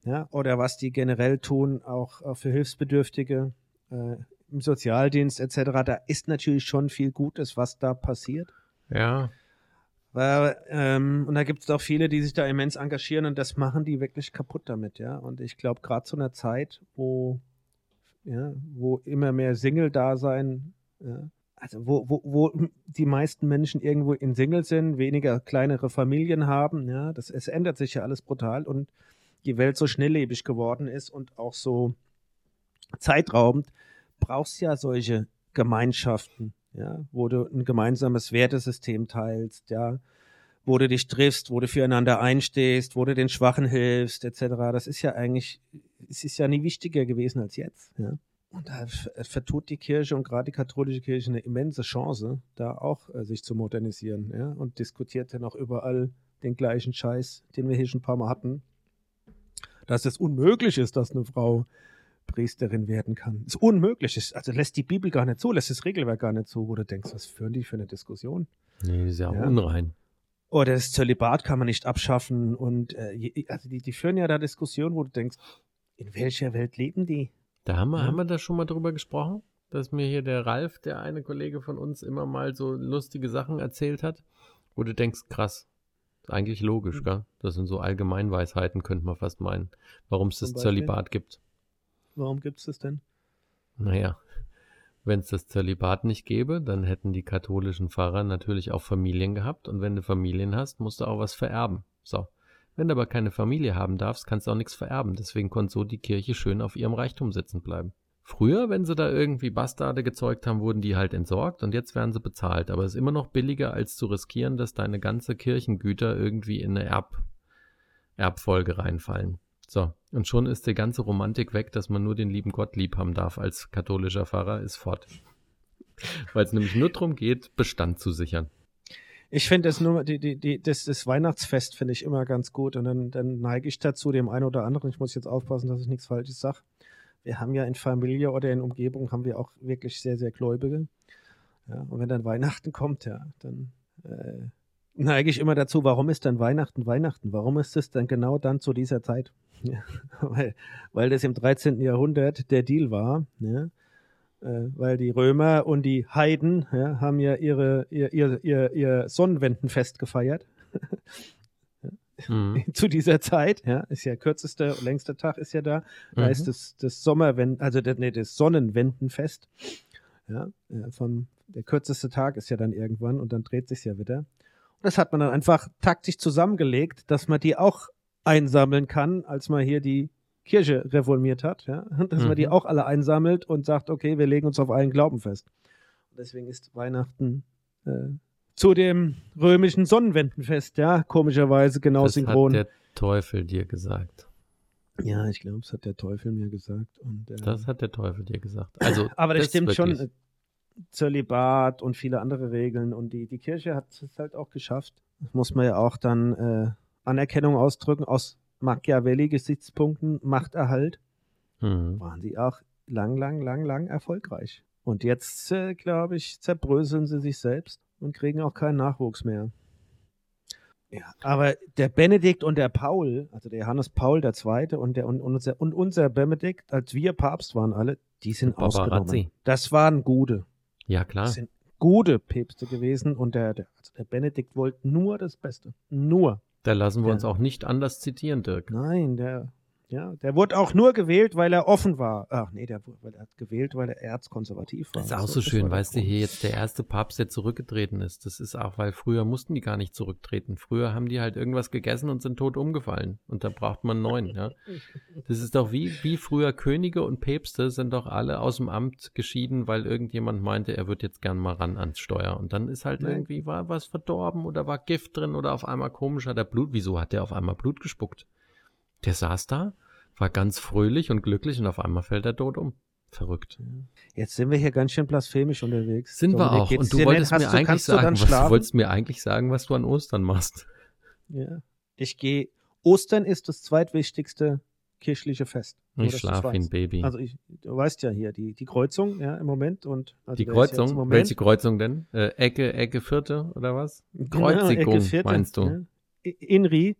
Ja, oder was die generell tun, auch, auch für Hilfsbedürftige äh, im Sozialdienst etc. Da ist natürlich schon viel Gutes, was da passiert. Ja. Weil, ähm, und da gibt es auch viele, die sich da immens engagieren und das machen die wirklich kaputt damit, ja. Und ich glaube, gerade zu einer Zeit, wo, ja, wo immer mehr Single-Dasein, ja, also wo, wo, wo die meisten Menschen irgendwo in Single sind, weniger kleinere Familien haben, ja, das, es ändert sich ja alles brutal und die Welt so schnelllebig geworden ist und auch so zeitraubend, brauchst ja solche Gemeinschaften, ja, wo du ein gemeinsames Wertesystem teilst, ja, wo du dich triffst, wo du füreinander einstehst, wo du den Schwachen hilfst, etc. Das ist ja eigentlich, es ist ja nie wichtiger gewesen als jetzt, ja. Und da vertut die Kirche und gerade die katholische Kirche eine immense Chance, da auch äh, sich zu modernisieren, ja, und diskutiert dann auch überall den gleichen Scheiß, den wir hier schon ein paar Mal hatten, dass es unmöglich ist, dass eine Frau Priesterin werden kann. Ist unmöglich. Ist, also lässt die Bibel gar nicht zu, lässt das Regelwerk gar nicht zu, wo du denkst, was führen die für eine Diskussion? Nee, ist ja, ja. unrein. Oder das Zölibat kann man nicht abschaffen. Und äh, also die, die führen ja da Diskussionen, wo du denkst, in welcher Welt leben die? Da haben wir, ja. haben wir da schon mal drüber gesprochen, dass mir hier der Ralf, der eine Kollege von uns, immer mal so lustige Sachen erzählt hat, wo du denkst, krass, eigentlich logisch, mhm. gell? Das sind so Allgemeinweisheiten, könnte man fast meinen, warum es das Zölibat gibt. Warum gibt es das denn? Naja, wenn es das Zölibat nicht gäbe, dann hätten die katholischen Pfarrer natürlich auch Familien gehabt und wenn du Familien hast, musst du auch was vererben. So. Wenn du aber keine Familie haben darfst, kannst du auch nichts vererben. Deswegen konnte so die Kirche schön auf ihrem Reichtum sitzen bleiben. Früher, wenn sie da irgendwie Bastarde gezeugt haben, wurden die halt entsorgt und jetzt werden sie bezahlt. Aber es ist immer noch billiger, als zu riskieren, dass deine ganze Kirchengüter irgendwie in eine Erb Erbfolge reinfallen. So, und schon ist die ganze Romantik weg, dass man nur den lieben Gott lieb haben darf als katholischer Pfarrer, ist fort. Weil es nämlich nur darum geht, Bestand zu sichern. Ich finde das nur, die, die, die, das, das Weihnachtsfest finde ich immer ganz gut und dann, dann neige ich dazu, dem einen oder anderen, ich muss jetzt aufpassen, dass ich nichts Falsches sage. Wir haben ja in Familie oder in Umgebung haben wir auch wirklich sehr, sehr Gläubige. Ja, und wenn dann Weihnachten kommt, ja, dann äh, neige ich immer dazu, warum ist dann Weihnachten Weihnachten? Warum ist es dann genau dann zu dieser Zeit? Ja, weil, weil das im 13. Jahrhundert der Deal war. Ja, weil die Römer und die Heiden ja, haben ja ihre, ihr, ihr, ihr, ihr Sonnenwendenfest gefeiert. mhm. Zu dieser Zeit, ja, ist ja kürzester, längster Tag ist ja da. Da mhm. ist das, das Sommerwend, also das, nee, das Sonnenwendenfest. Ja, vom, der kürzeste Tag ist ja dann irgendwann und dann dreht sich ja wieder. Das hat man dann einfach taktisch zusammengelegt, dass man die auch einsammeln kann, als man hier die Kirche reformiert hat, ja, dass mhm. man die mhm. auch alle einsammelt und sagt, okay, wir legen uns auf einen Glauben fest. Und deswegen ist Weihnachten äh, zu dem römischen Sonnenwendenfest, ja, komischerweise genau das synchron. Das hat der Teufel dir gesagt. Ja, ich glaube, es hat der Teufel mir gesagt. Und, äh, das hat der Teufel dir gesagt. Also, aber das, das stimmt schon. Zölibat und viele andere Regeln. Und die, die Kirche hat es halt auch geschafft. Das muss man ja auch dann äh, Anerkennung ausdrücken. Aus Machiavelli-Gesichtspunkten, Machterhalt, mhm. waren sie auch lang, lang, lang, lang erfolgreich. Und jetzt, äh, glaube ich, zerbröseln sie sich selbst und kriegen auch keinen Nachwuchs mehr. Ja, aber der Benedikt und der Paul, also der Johannes Paul II. und, der, und, unser, und unser Benedikt, als wir Papst waren alle, die sind ausgenommen. Das waren gute. Ja, klar. Das sind gute Päpste gewesen und der, der, also der Benedikt wollte nur das Beste. Nur. Da lassen wir der, uns auch nicht anders zitieren, Dirk. Nein, der, ja, der wurde auch nur gewählt, weil er offen war. Ach nee, der, weil er hat gewählt, weil er erzkonservativ war. Das ist auch so, so schön, weißt du, hier jetzt der erste Papst, der zurückgetreten ist. Das ist auch, weil früher mussten die gar nicht zurücktreten. Früher haben die halt irgendwas gegessen und sind tot umgefallen. Und da braucht man neun, ja. Das ist doch wie, wie früher Könige und Päpste sind doch alle aus dem Amt geschieden, weil irgendjemand meinte, er wird jetzt gern mal ran ans Steuer. Und dann ist halt Nein. irgendwie, war was verdorben oder war Gift drin oder auf einmal komischer der Blut. Wieso hat der auf einmal Blut gespuckt? Der saß da, war ganz fröhlich und glücklich und auf einmal fällt er tot um. Verrückt. Jetzt sind wir hier ganz schön blasphemisch unterwegs. Sind wir auch. Und du wolltest mir eigentlich sagen, was, du wolltest mir eigentlich sagen, was du an Ostern machst. Ja. Ich gehe. Ostern ist das zweitwichtigste kirchliche Fest. Ich schlafe wie ein. Baby. Also ich, du weißt ja hier, die, die Kreuzung, ja, im Moment und also die Kreuzung, Moment, welche Kreuzung denn? Äh, Ecke, Ecke, Vierte oder was? Genau, Kreuzigung, Ecke Vierte, meinst du? Ja. Inri.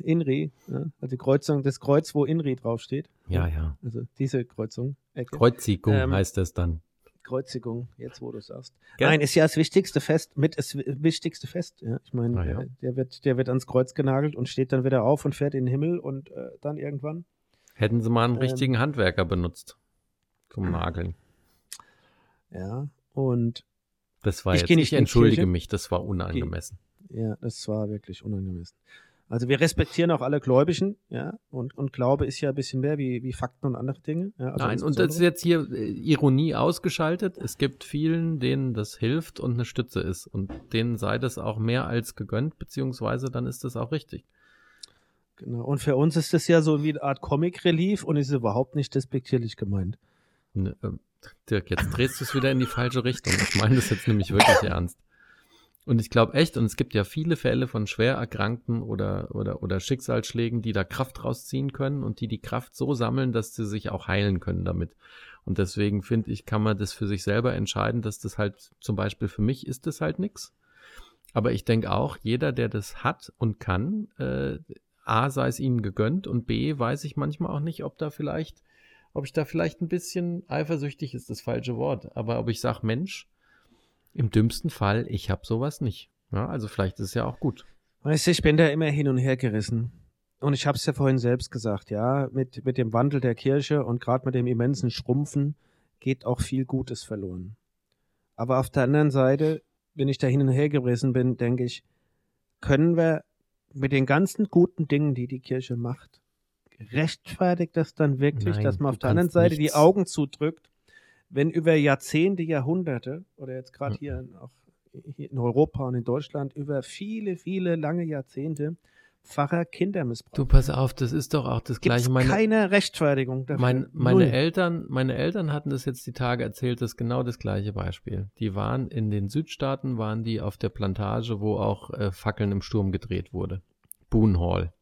Inri, ja, also Kreuzung, das Kreuz, wo Inri draufsteht. Ja, ja. Also diese Kreuzung, Ecke. Kreuzigung Ähm, heißt das dann. Kreuzigung, jetzt wo du sagst. Gell? Nein, ist ja das wichtigste Fest, mit das wi- wichtigste Fest. Ja. Ich meine, Ah, ja. äh, der, wird, der wird ans Kreuz genagelt und steht dann wieder auf und fährt in den Himmel und äh, dann irgendwann. Hätten sie mal einen ähm, richtigen Handwerker benutzt. Zum Nageln. Ja, und Das war Ich jetzt, nicht ich entschuldige mich, das war unangemessen. ja, das war wirklich unangemessen. Also wir respektieren auch alle Gläubigen, ja, und, und Glaube ist ja ein bisschen mehr wie, wie Fakten und andere Dinge. Ja, also Nein, und das ist jetzt hier äh, Ironie ausgeschaltet. Es gibt vielen, denen das hilft und eine Stütze ist. Und denen sei das auch mehr als gegönnt, beziehungsweise dann ist das auch richtig. Genau. Und für uns ist das ja so wie eine Art Comic Relief und ist überhaupt nicht despektierlich gemeint. Ne, äh, Dirk, jetzt drehst du es wieder in die falsche Richtung. Ich meine das jetzt nämlich wirklich ernst. Und ich glaube echt, und es gibt ja viele Fälle von schwer Erkrankten oder, oder, oder Schicksalsschlägen, die da Kraft rausziehen können und die die Kraft so sammeln, dass sie sich auch heilen können damit. Und deswegen finde ich, kann man das für sich selber entscheiden, dass das halt zum Beispiel für mich ist das halt nix. Aber ich denke auch, jeder, der das hat und kann, äh, A, sei es ihnen gegönnt und B, weiß ich manchmal auch nicht, ob da vielleicht, ob ich da vielleicht ein bisschen eifersüchtig ist das falsche Wort. Aber ob ich sage, Mensch, im dümmsten Fall, ich habe sowas nicht. Ja, also vielleicht ist es ja auch gut. Weißt du, ich bin da immer hin und her gerissen. Und ich habe es ja vorhin selbst gesagt, ja, mit, mit dem Wandel der Kirche und gerade mit dem immensen Schrumpfen geht auch viel Gutes verloren. Aber auf der anderen Seite, wenn ich da hin und her gerissen bin, denke ich, können wir mit den ganzen guten Dingen, die die Kirche macht, rechtfertigt das dann wirklich, Nein, dass man auf der anderen Seite die nichts- Augen zudrückt, wenn über Jahrzehnte, Jahrhunderte oder jetzt gerade Ja. hier auch hier in Europa und in Deutschland über viele, viele lange Jahrzehnte Pfarrer Kinder missbraucht. Du pass auf, das ist doch auch das Gibt's gleiche. Meine, keine Rechtfertigung dafür. mein, meine Null. Eltern, meine Eltern hatten das jetzt die Tage erzählt, das ist genau das gleiche Beispiel. Die waren in den Südstaaten, waren die auf der Plantage, wo auch äh, Fackeln im Sturm gedreht wurde. Boone Hall.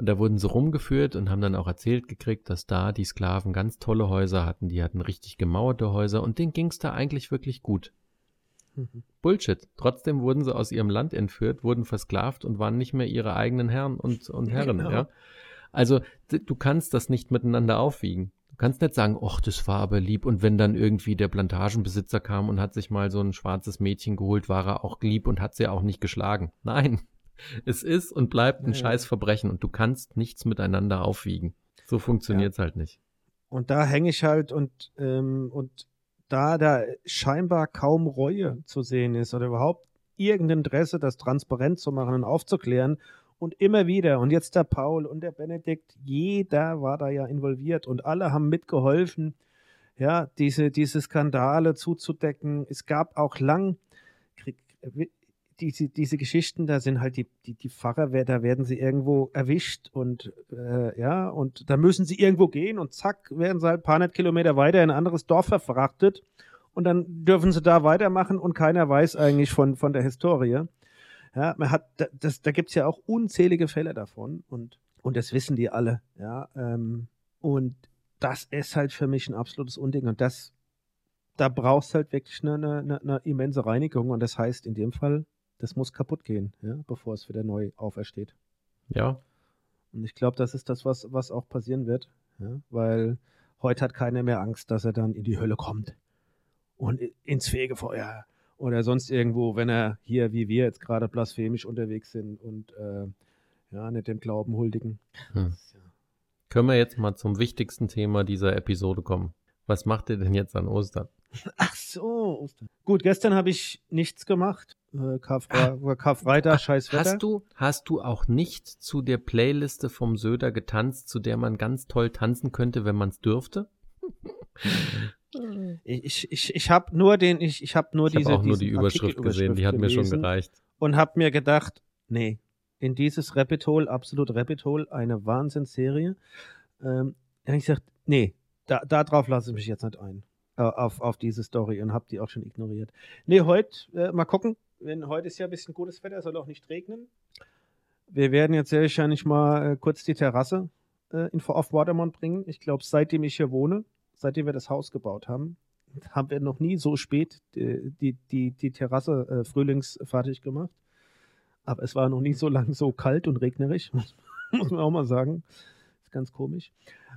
Und da wurden sie rumgeführt und haben dann auch erzählt gekriegt, dass da die Sklaven ganz tolle Häuser hatten. Die hatten richtig gemauerte Häuser und denen ging's da eigentlich wirklich gut. Mhm. Bullshit. Trotzdem wurden sie aus ihrem Land entführt, wurden versklavt und waren nicht mehr ihre eigenen Herren und, und Herren. Genau. Ja? Also du kannst das nicht miteinander aufwiegen. Du kannst nicht sagen, ach, das war aber lieb. Und wenn dann irgendwie der Plantagenbesitzer kam und hat sich mal so ein schwarzes Mädchen geholt, war er auch lieb und hat sie auch nicht geschlagen. Nein, es ist und bleibt ein Ja. scheiß Verbrechen und du kannst nichts miteinander aufwiegen. So funktioniert's halt nicht. Und da hänge ich halt und, ähm, und da da scheinbar kaum Reue zu sehen ist oder überhaupt irgendein Interesse, das transparent zu machen und aufzuklären und immer wieder und jetzt der Paul und der Benedikt, jeder war da ja involviert und alle haben mitgeholfen, ja, diese, diese Skandale zuzudecken. Es gab auch lang diese, diese Geschichten, da sind halt die, die, die Pfarrer, da werden sie irgendwo erwischt und äh, ja, und da müssen sie irgendwo gehen und zack, werden sie halt ein paar hundert Kilometer weiter in ein anderes Dorf verfrachtet und dann dürfen sie da weitermachen und keiner weiß eigentlich von, von der Historie. Ja, man hat, da- das, da gibt's ja auch unzählige Fälle davon und, und das wissen die alle, ja, ähm, und das ist halt für mich ein absolutes Unding und das, da brauchst halt wirklich eine, eine, eine immense Reinigung und das heißt in dem Fall, das muss kaputt gehen, ja, bevor es wieder neu aufersteht. Ja, Und ich glaube, das ist das, was, was auch passieren wird, ja, weil heute hat keiner mehr Angst, dass er dann in die Hölle kommt und ins Fegefeuer oder sonst irgendwo, wenn er hier, wie wir jetzt gerade blasphemisch unterwegs sind und äh, ja, nicht dem Glauben huldigen. Hm. können wir jetzt mal zum wichtigsten Thema dieser Episode kommen. Was macht ihr denn jetzt an Ostern? Ach so. Ostern. Gut, gestern habe ich nichts gemacht. Äh, Karfre Karfreitag, scheiß Wetter. Hast du, hast du auch nicht zu der Playliste vom Söder getanzt, zu der man ganz toll tanzen könnte, wenn man es dürfte? Ich, ich, ich, ich habe nur den, ich, ich habe nur Ich diese habe auch nur die Überschrift gesehen, die hat mir schon gereicht. Und habe mir gedacht, nee, in dieses Rabbit Hole, absolut Rabbit Hole, eine Wahnsinnsserie. Ähm, da hab ich gesagt, nee, da, da drauf lasse ich mich jetzt nicht ein. Äh, auf, auf diese Story und habe die auch schon ignoriert. Nee, heute, äh, mal gucken. Wenn, heute ist ja ein bisschen gutes Wetter, soll auch nicht regnen. Wir werden jetzt sehr wahrscheinlich mal äh, kurz die Terrasse äh, in, auf Watermont bringen. Ich glaube, seitdem ich hier wohne, seitdem wir das Haus gebaut haben, haben wir noch nie so spät die, die, die, die Terrasse äh, frühlings fertig gemacht. Aber es war noch nie so lang so kalt und regnerisch, muss man auch mal sagen. Ganz komisch.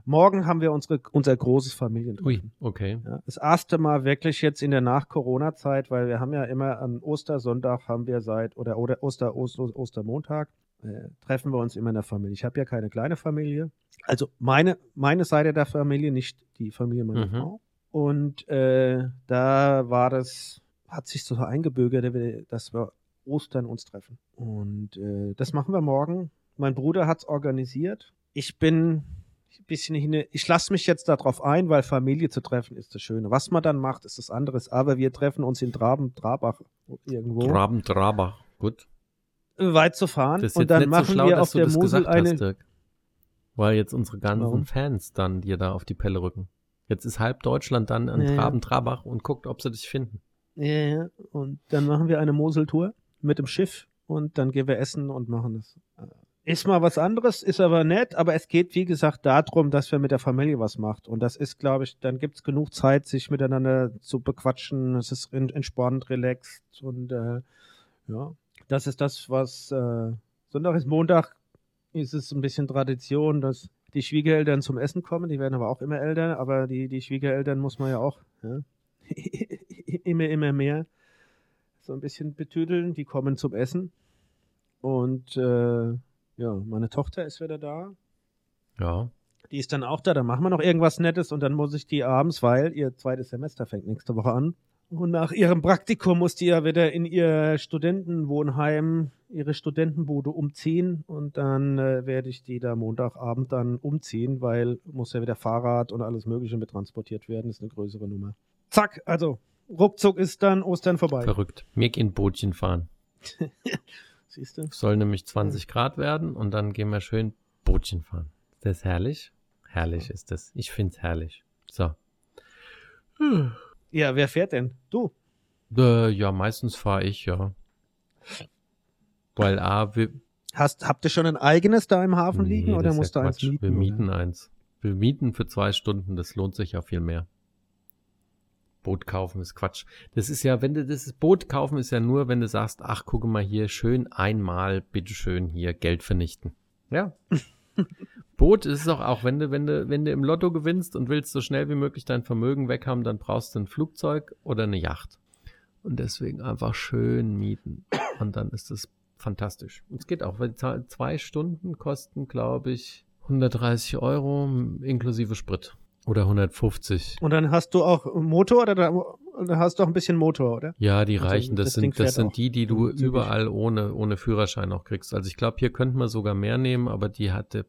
Morgen haben wir unsere, unser großes Familientreffen. Ui, okay. Ja, das erste Mal wirklich jetzt in der Nach-Corona-Zeit, weil wir haben ja immer an Ostersonntag haben wir seit, oder, oder Oster, Oster, Ostermontag, äh, treffen wir uns immer in der Familie. Ich habe ja keine kleine Familie. Also meine, meine Seite der Familie, nicht die Familie meiner Mhm. Frau. Und äh, da war das, hat sich so eingebürgert, dass wir Ostern uns treffen. Und äh, das machen wir morgen. Mein Bruder hat es organisiert. Ich bin ein bisschen hin, ich lasse mich jetzt darauf ein, weil Familie zu treffen ist das Schöne. Was man dann macht, ist das anderes. Aber wir treffen uns in Traben, Trabach irgendwo, Traben, Traber. Gut. weit zu fahren. Das ist und dann machen so schlau, wir auf du der das Mosel gesagt eine. hast, Dirk. Weil jetzt unsere ganzen Warum? Fans dann dir da auf die Pelle rücken. Jetzt ist halb Deutschland dann an ja. Traben, Trabach und guckt, ob sie dich finden. Ja, ja. Und dann machen wir eine Moseltour mit dem Schiff und dann gehen wir essen und machen das. Ist mal was anderes, ist aber nett, aber es geht, wie gesagt, darum, dass wir mit der Familie was macht. Und das ist, glaube ich, dann gibt es genug Zeit, sich miteinander zu bequatschen. Es ist en- entspannt, relaxed und äh, ja, das ist das, was äh, Sonntag ist Montag, ist es ein bisschen Tradition, dass die Schwiegereltern zum Essen kommen. Die werden aber auch immer älter, aber die, die Schwiegereltern muss man ja auch ja, immer, immer mehr so ein bisschen betüdeln. Die kommen zum Essen. Und äh, ja, meine Tochter ist wieder da. Ja. Die ist dann auch da. Dann machen wir noch irgendwas Nettes und dann muss ich die abends, weil ihr zweites Semester fängt nächste Woche an. Und nach ihrem Praktikum muss die ja wieder in ihr Studentenwohnheim, ihre Studentenbude umziehen. Und dann äh, werde ich die da Montagabend dann umziehen, weil muss ja wieder Fahrrad und alles Mögliche mit transportiert werden. ist eine größere Nummer. Zack, also ruckzuck ist dann Ostern vorbei. Verrückt. Mir gehen Bootchen fahren. Siehst du? Soll nämlich 20 Grad werden und dann gehen wir schön Bootchen fahren. Ist das herrlich? Herrlich ist das. Ich find's herrlich. So. Ja, wer fährt denn? Du. Äh, ja, meistens fahre ich, ja. Weil A, wir, Hast, habt ihr schon ein eigenes da im Hafen liegen Nee, oder das ist musst du ja eins Quatsch. mieten? Wir oder? mieten eins. Wir mieten für zwei Stunden, das lohnt sich ja viel mehr. Boot kaufen ist Quatsch. Das ist ja, wenn du das Boot kaufen ist ja nur, wenn du sagst, ach, gucke mal hier, schön einmal, bitteschön hier Geld vernichten. Ja. Boot ist es auch, auch wenn du, wenn du, wenn du im Lotto gewinnst und willst so schnell wie möglich dein Vermögen weg haben, dann brauchst du ein Flugzeug oder eine Yacht. Und deswegen einfach schön mieten. Und dann ist das fantastisch. Und es geht auch, weil zwei- zwei Stunden kosten, glaube ich, 130 Euro inklusive Sprit. Oder 150. Und dann hast du auch Motor oder da, hast du auch ein bisschen Motor, oder? Ja, die Also, reichen. Das, das sind, das sind die, die du zügig. überall ohne, ohne Führerschein auch kriegst. Also ich glaube, hier könnte man sogar mehr nehmen, aber die hatte,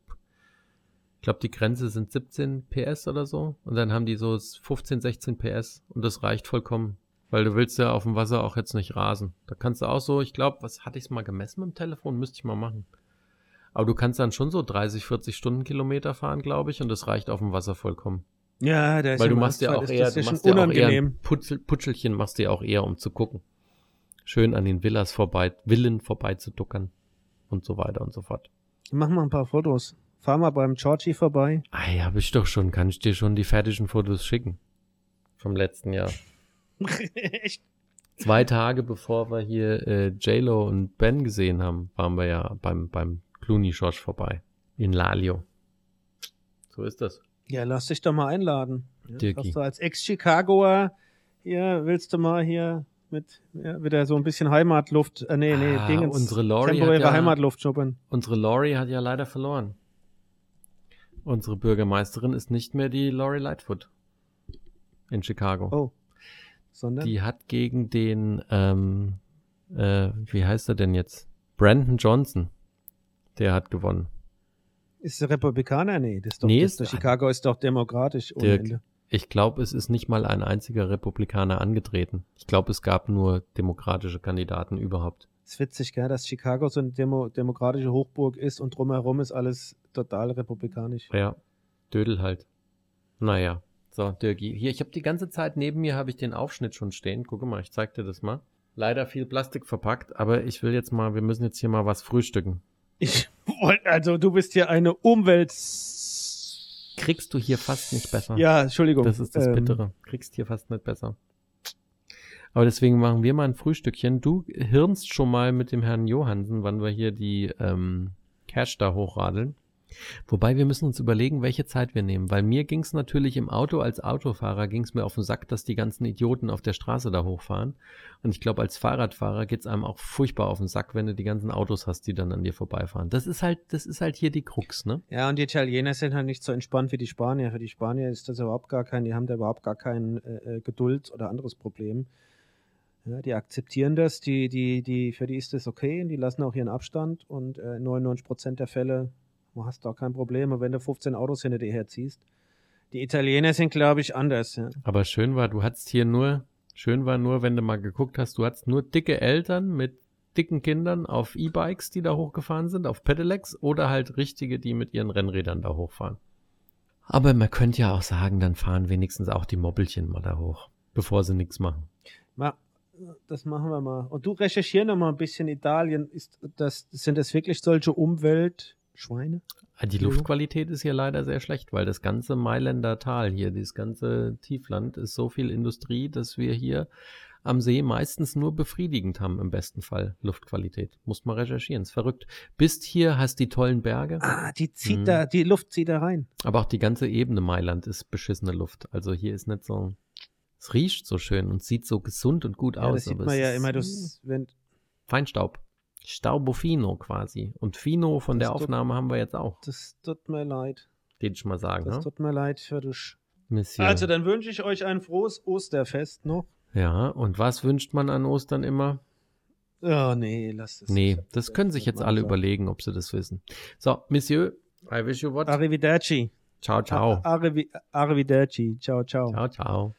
ich glaube, die Grenze sind 17 PS oder so. Und dann haben die so 15, 16 PS und das reicht vollkommen. Weil du willst ja auf dem Wasser auch jetzt nicht rasen. Da kannst du auch so, ich glaube, was hatte ich mal gemessen mit dem Telefon? Müsste ich mal machen. Aber du kannst dann schon so 30, 40 Stundenkilometer fahren, glaube ich, und das reicht auf dem Wasser vollkommen. Ja, der ist Weil du im machst ja auch eher, du ja machst schon ja auch eher Putzel, Putschelchen machst du ja auch eher, um zu gucken. Schön an den Villas vorbei, Villen vorbei zu duckern und so weiter und so fort. Mach mal ein paar Fotos. Fahr mal beim Georgie vorbei. Ah, ja, hab ich doch schon. Kann ich dir schon die fertigen Fotos schicken? Vom letzten Jahr. Echt? Zwei Tage bevor wir hier äh, J-Lo und Ben gesehen haben, waren wir ja beim, beim Clooney George vorbei. In Lalio. So ist das. Ja, lass dich doch mal einladen. Dirki. du als Ex-Chicagoer hier, willst du mal hier mit ja, wieder so ein bisschen Heimatluft, äh, nee, nee, Ah, Dingens, unsere Lori hat ja- Heimatluft schuppern. Unsere Lori hat ja leider verloren. Unsere Bürgermeisterin ist nicht mehr die Lori Lightfoot in Chicago. Oh. Sondern? Die hat gegen den, ähm, äh, wie heißt er denn jetzt? Brandon Johnson. Der hat gewonnen. Ist der Republikaner? Nee, das ist doch, Nee, das ist- der Chicago ist doch demokratisch ohne Dirk. Ende. Ich glaube, es ist nicht mal ein einziger Republikaner angetreten. Ich glaube, es gab nur demokratische Kandidaten überhaupt. ist witzig, gell, dass Chicago so eine Demo demokratische Hochburg ist und drumherum ist alles total republikanisch. Ja, Dödel halt. Naja, so, Dirki. Hier, ich habe die ganze Zeit neben mir habe ich den Aufschnitt schon stehen. Guck mal, ich zeig dir das mal. Leider viel Plastik verpackt, aber ich will jetzt mal, wir müssen jetzt hier mal was frühstücken. Ich wollte, also du bist hier eine Umwelt. Kriegst du hier fast nicht besser. Ja, Entschuldigung. Das ist das Ähm, Bittere. Kriegst hier fast nicht besser. Aber deswegen machen wir mal ein Frühstückchen. Du hirnst schon mal mit dem Herrn Johansen, wann wir hier die ähm, Cash da hochradeln. Wobei wir müssen uns überlegen, welche Zeit wir nehmen. Weil mir ging es natürlich im Auto als Autofahrer ging es mir auf den Sack, dass die ganzen Idioten auf der Straße da hochfahren. Und ich glaube, als Fahrradfahrer geht's einem auch furchtbar auf den Sack, wenn du die ganzen Autos hast, die dann an dir vorbeifahren. Das ist halt, das ist halt hier die Krux, ne? Ja, und die Italiener sind halt nicht so entspannt wie die Spanier. Für die Spanier ist das überhaupt gar kein, die haben da überhaupt gar kein äh, äh, Geduld oder anderes Problem. Ja, die akzeptieren das, die, die, die, für die ist das okay und die lassen auch ihren Abstand und äh, 99% der Fälle hast du auch kein Problem. Wenn du 15 Autos hinter dir herziehst. Die Italiener sind, glaube ich, anders. Ja. Aber schön war, du hattest hier nur, schön war nur, wenn du mal geguckt hast, du hattest nur dicke Eltern mit dicken Kindern auf E-Bikes, die da hochgefahren sind, auf Pedelecs oder halt richtige, die mit ihren Rennrädern da hochfahren. Aber man könnte ja auch sagen, dann fahren wenigstens auch die Mobbelchen mal da hoch, bevor sie nichts machen. Ma, das machen wir mal. Und du recherchier noch mal ein bisschen Italien. Ist das, sind das wirklich solche Umweltschweine? Ah, Die. Luftqualität ist hier leider sehr schlecht, weil das ganze Mailänder Tal hier, dieses ganze Tiefland, ist so viel Industrie, dass wir hier am See meistens nur befriedigend haben, im besten Fall Luftqualität. Muss mal recherchieren, ist verrückt. Bist hier, hast die tollen Berge, Ah, die zieht Mhm. da, die Luft zieht da rein. aber auch die ganze Ebene Mailand ist beschissene Luft. Also hier ist nicht so, es riecht so schön und sieht so gesund und gut Ja, aus. das sieht man ja immer, das, wenn, Feinstaub. Staubofino quasi. Und Fino von Das der tut- Aufnahme haben wir jetzt auch, das tut mir leid. den ich mal sagen. Das Ne? tut mir leid für dich. Monsieur. Also, dann wünsche ich euch ein frohes Osterfest noch. Ja, und was wünscht man an Ostern immer? Oh, nee, lass es. Nee, das können sich jetzt alle überlegen, ob sie das wissen. So, Monsieur, I wish you what? Arrivederci. Ciao, ciao. Arrivederci. Ciao, ciao. Ciao, ciao.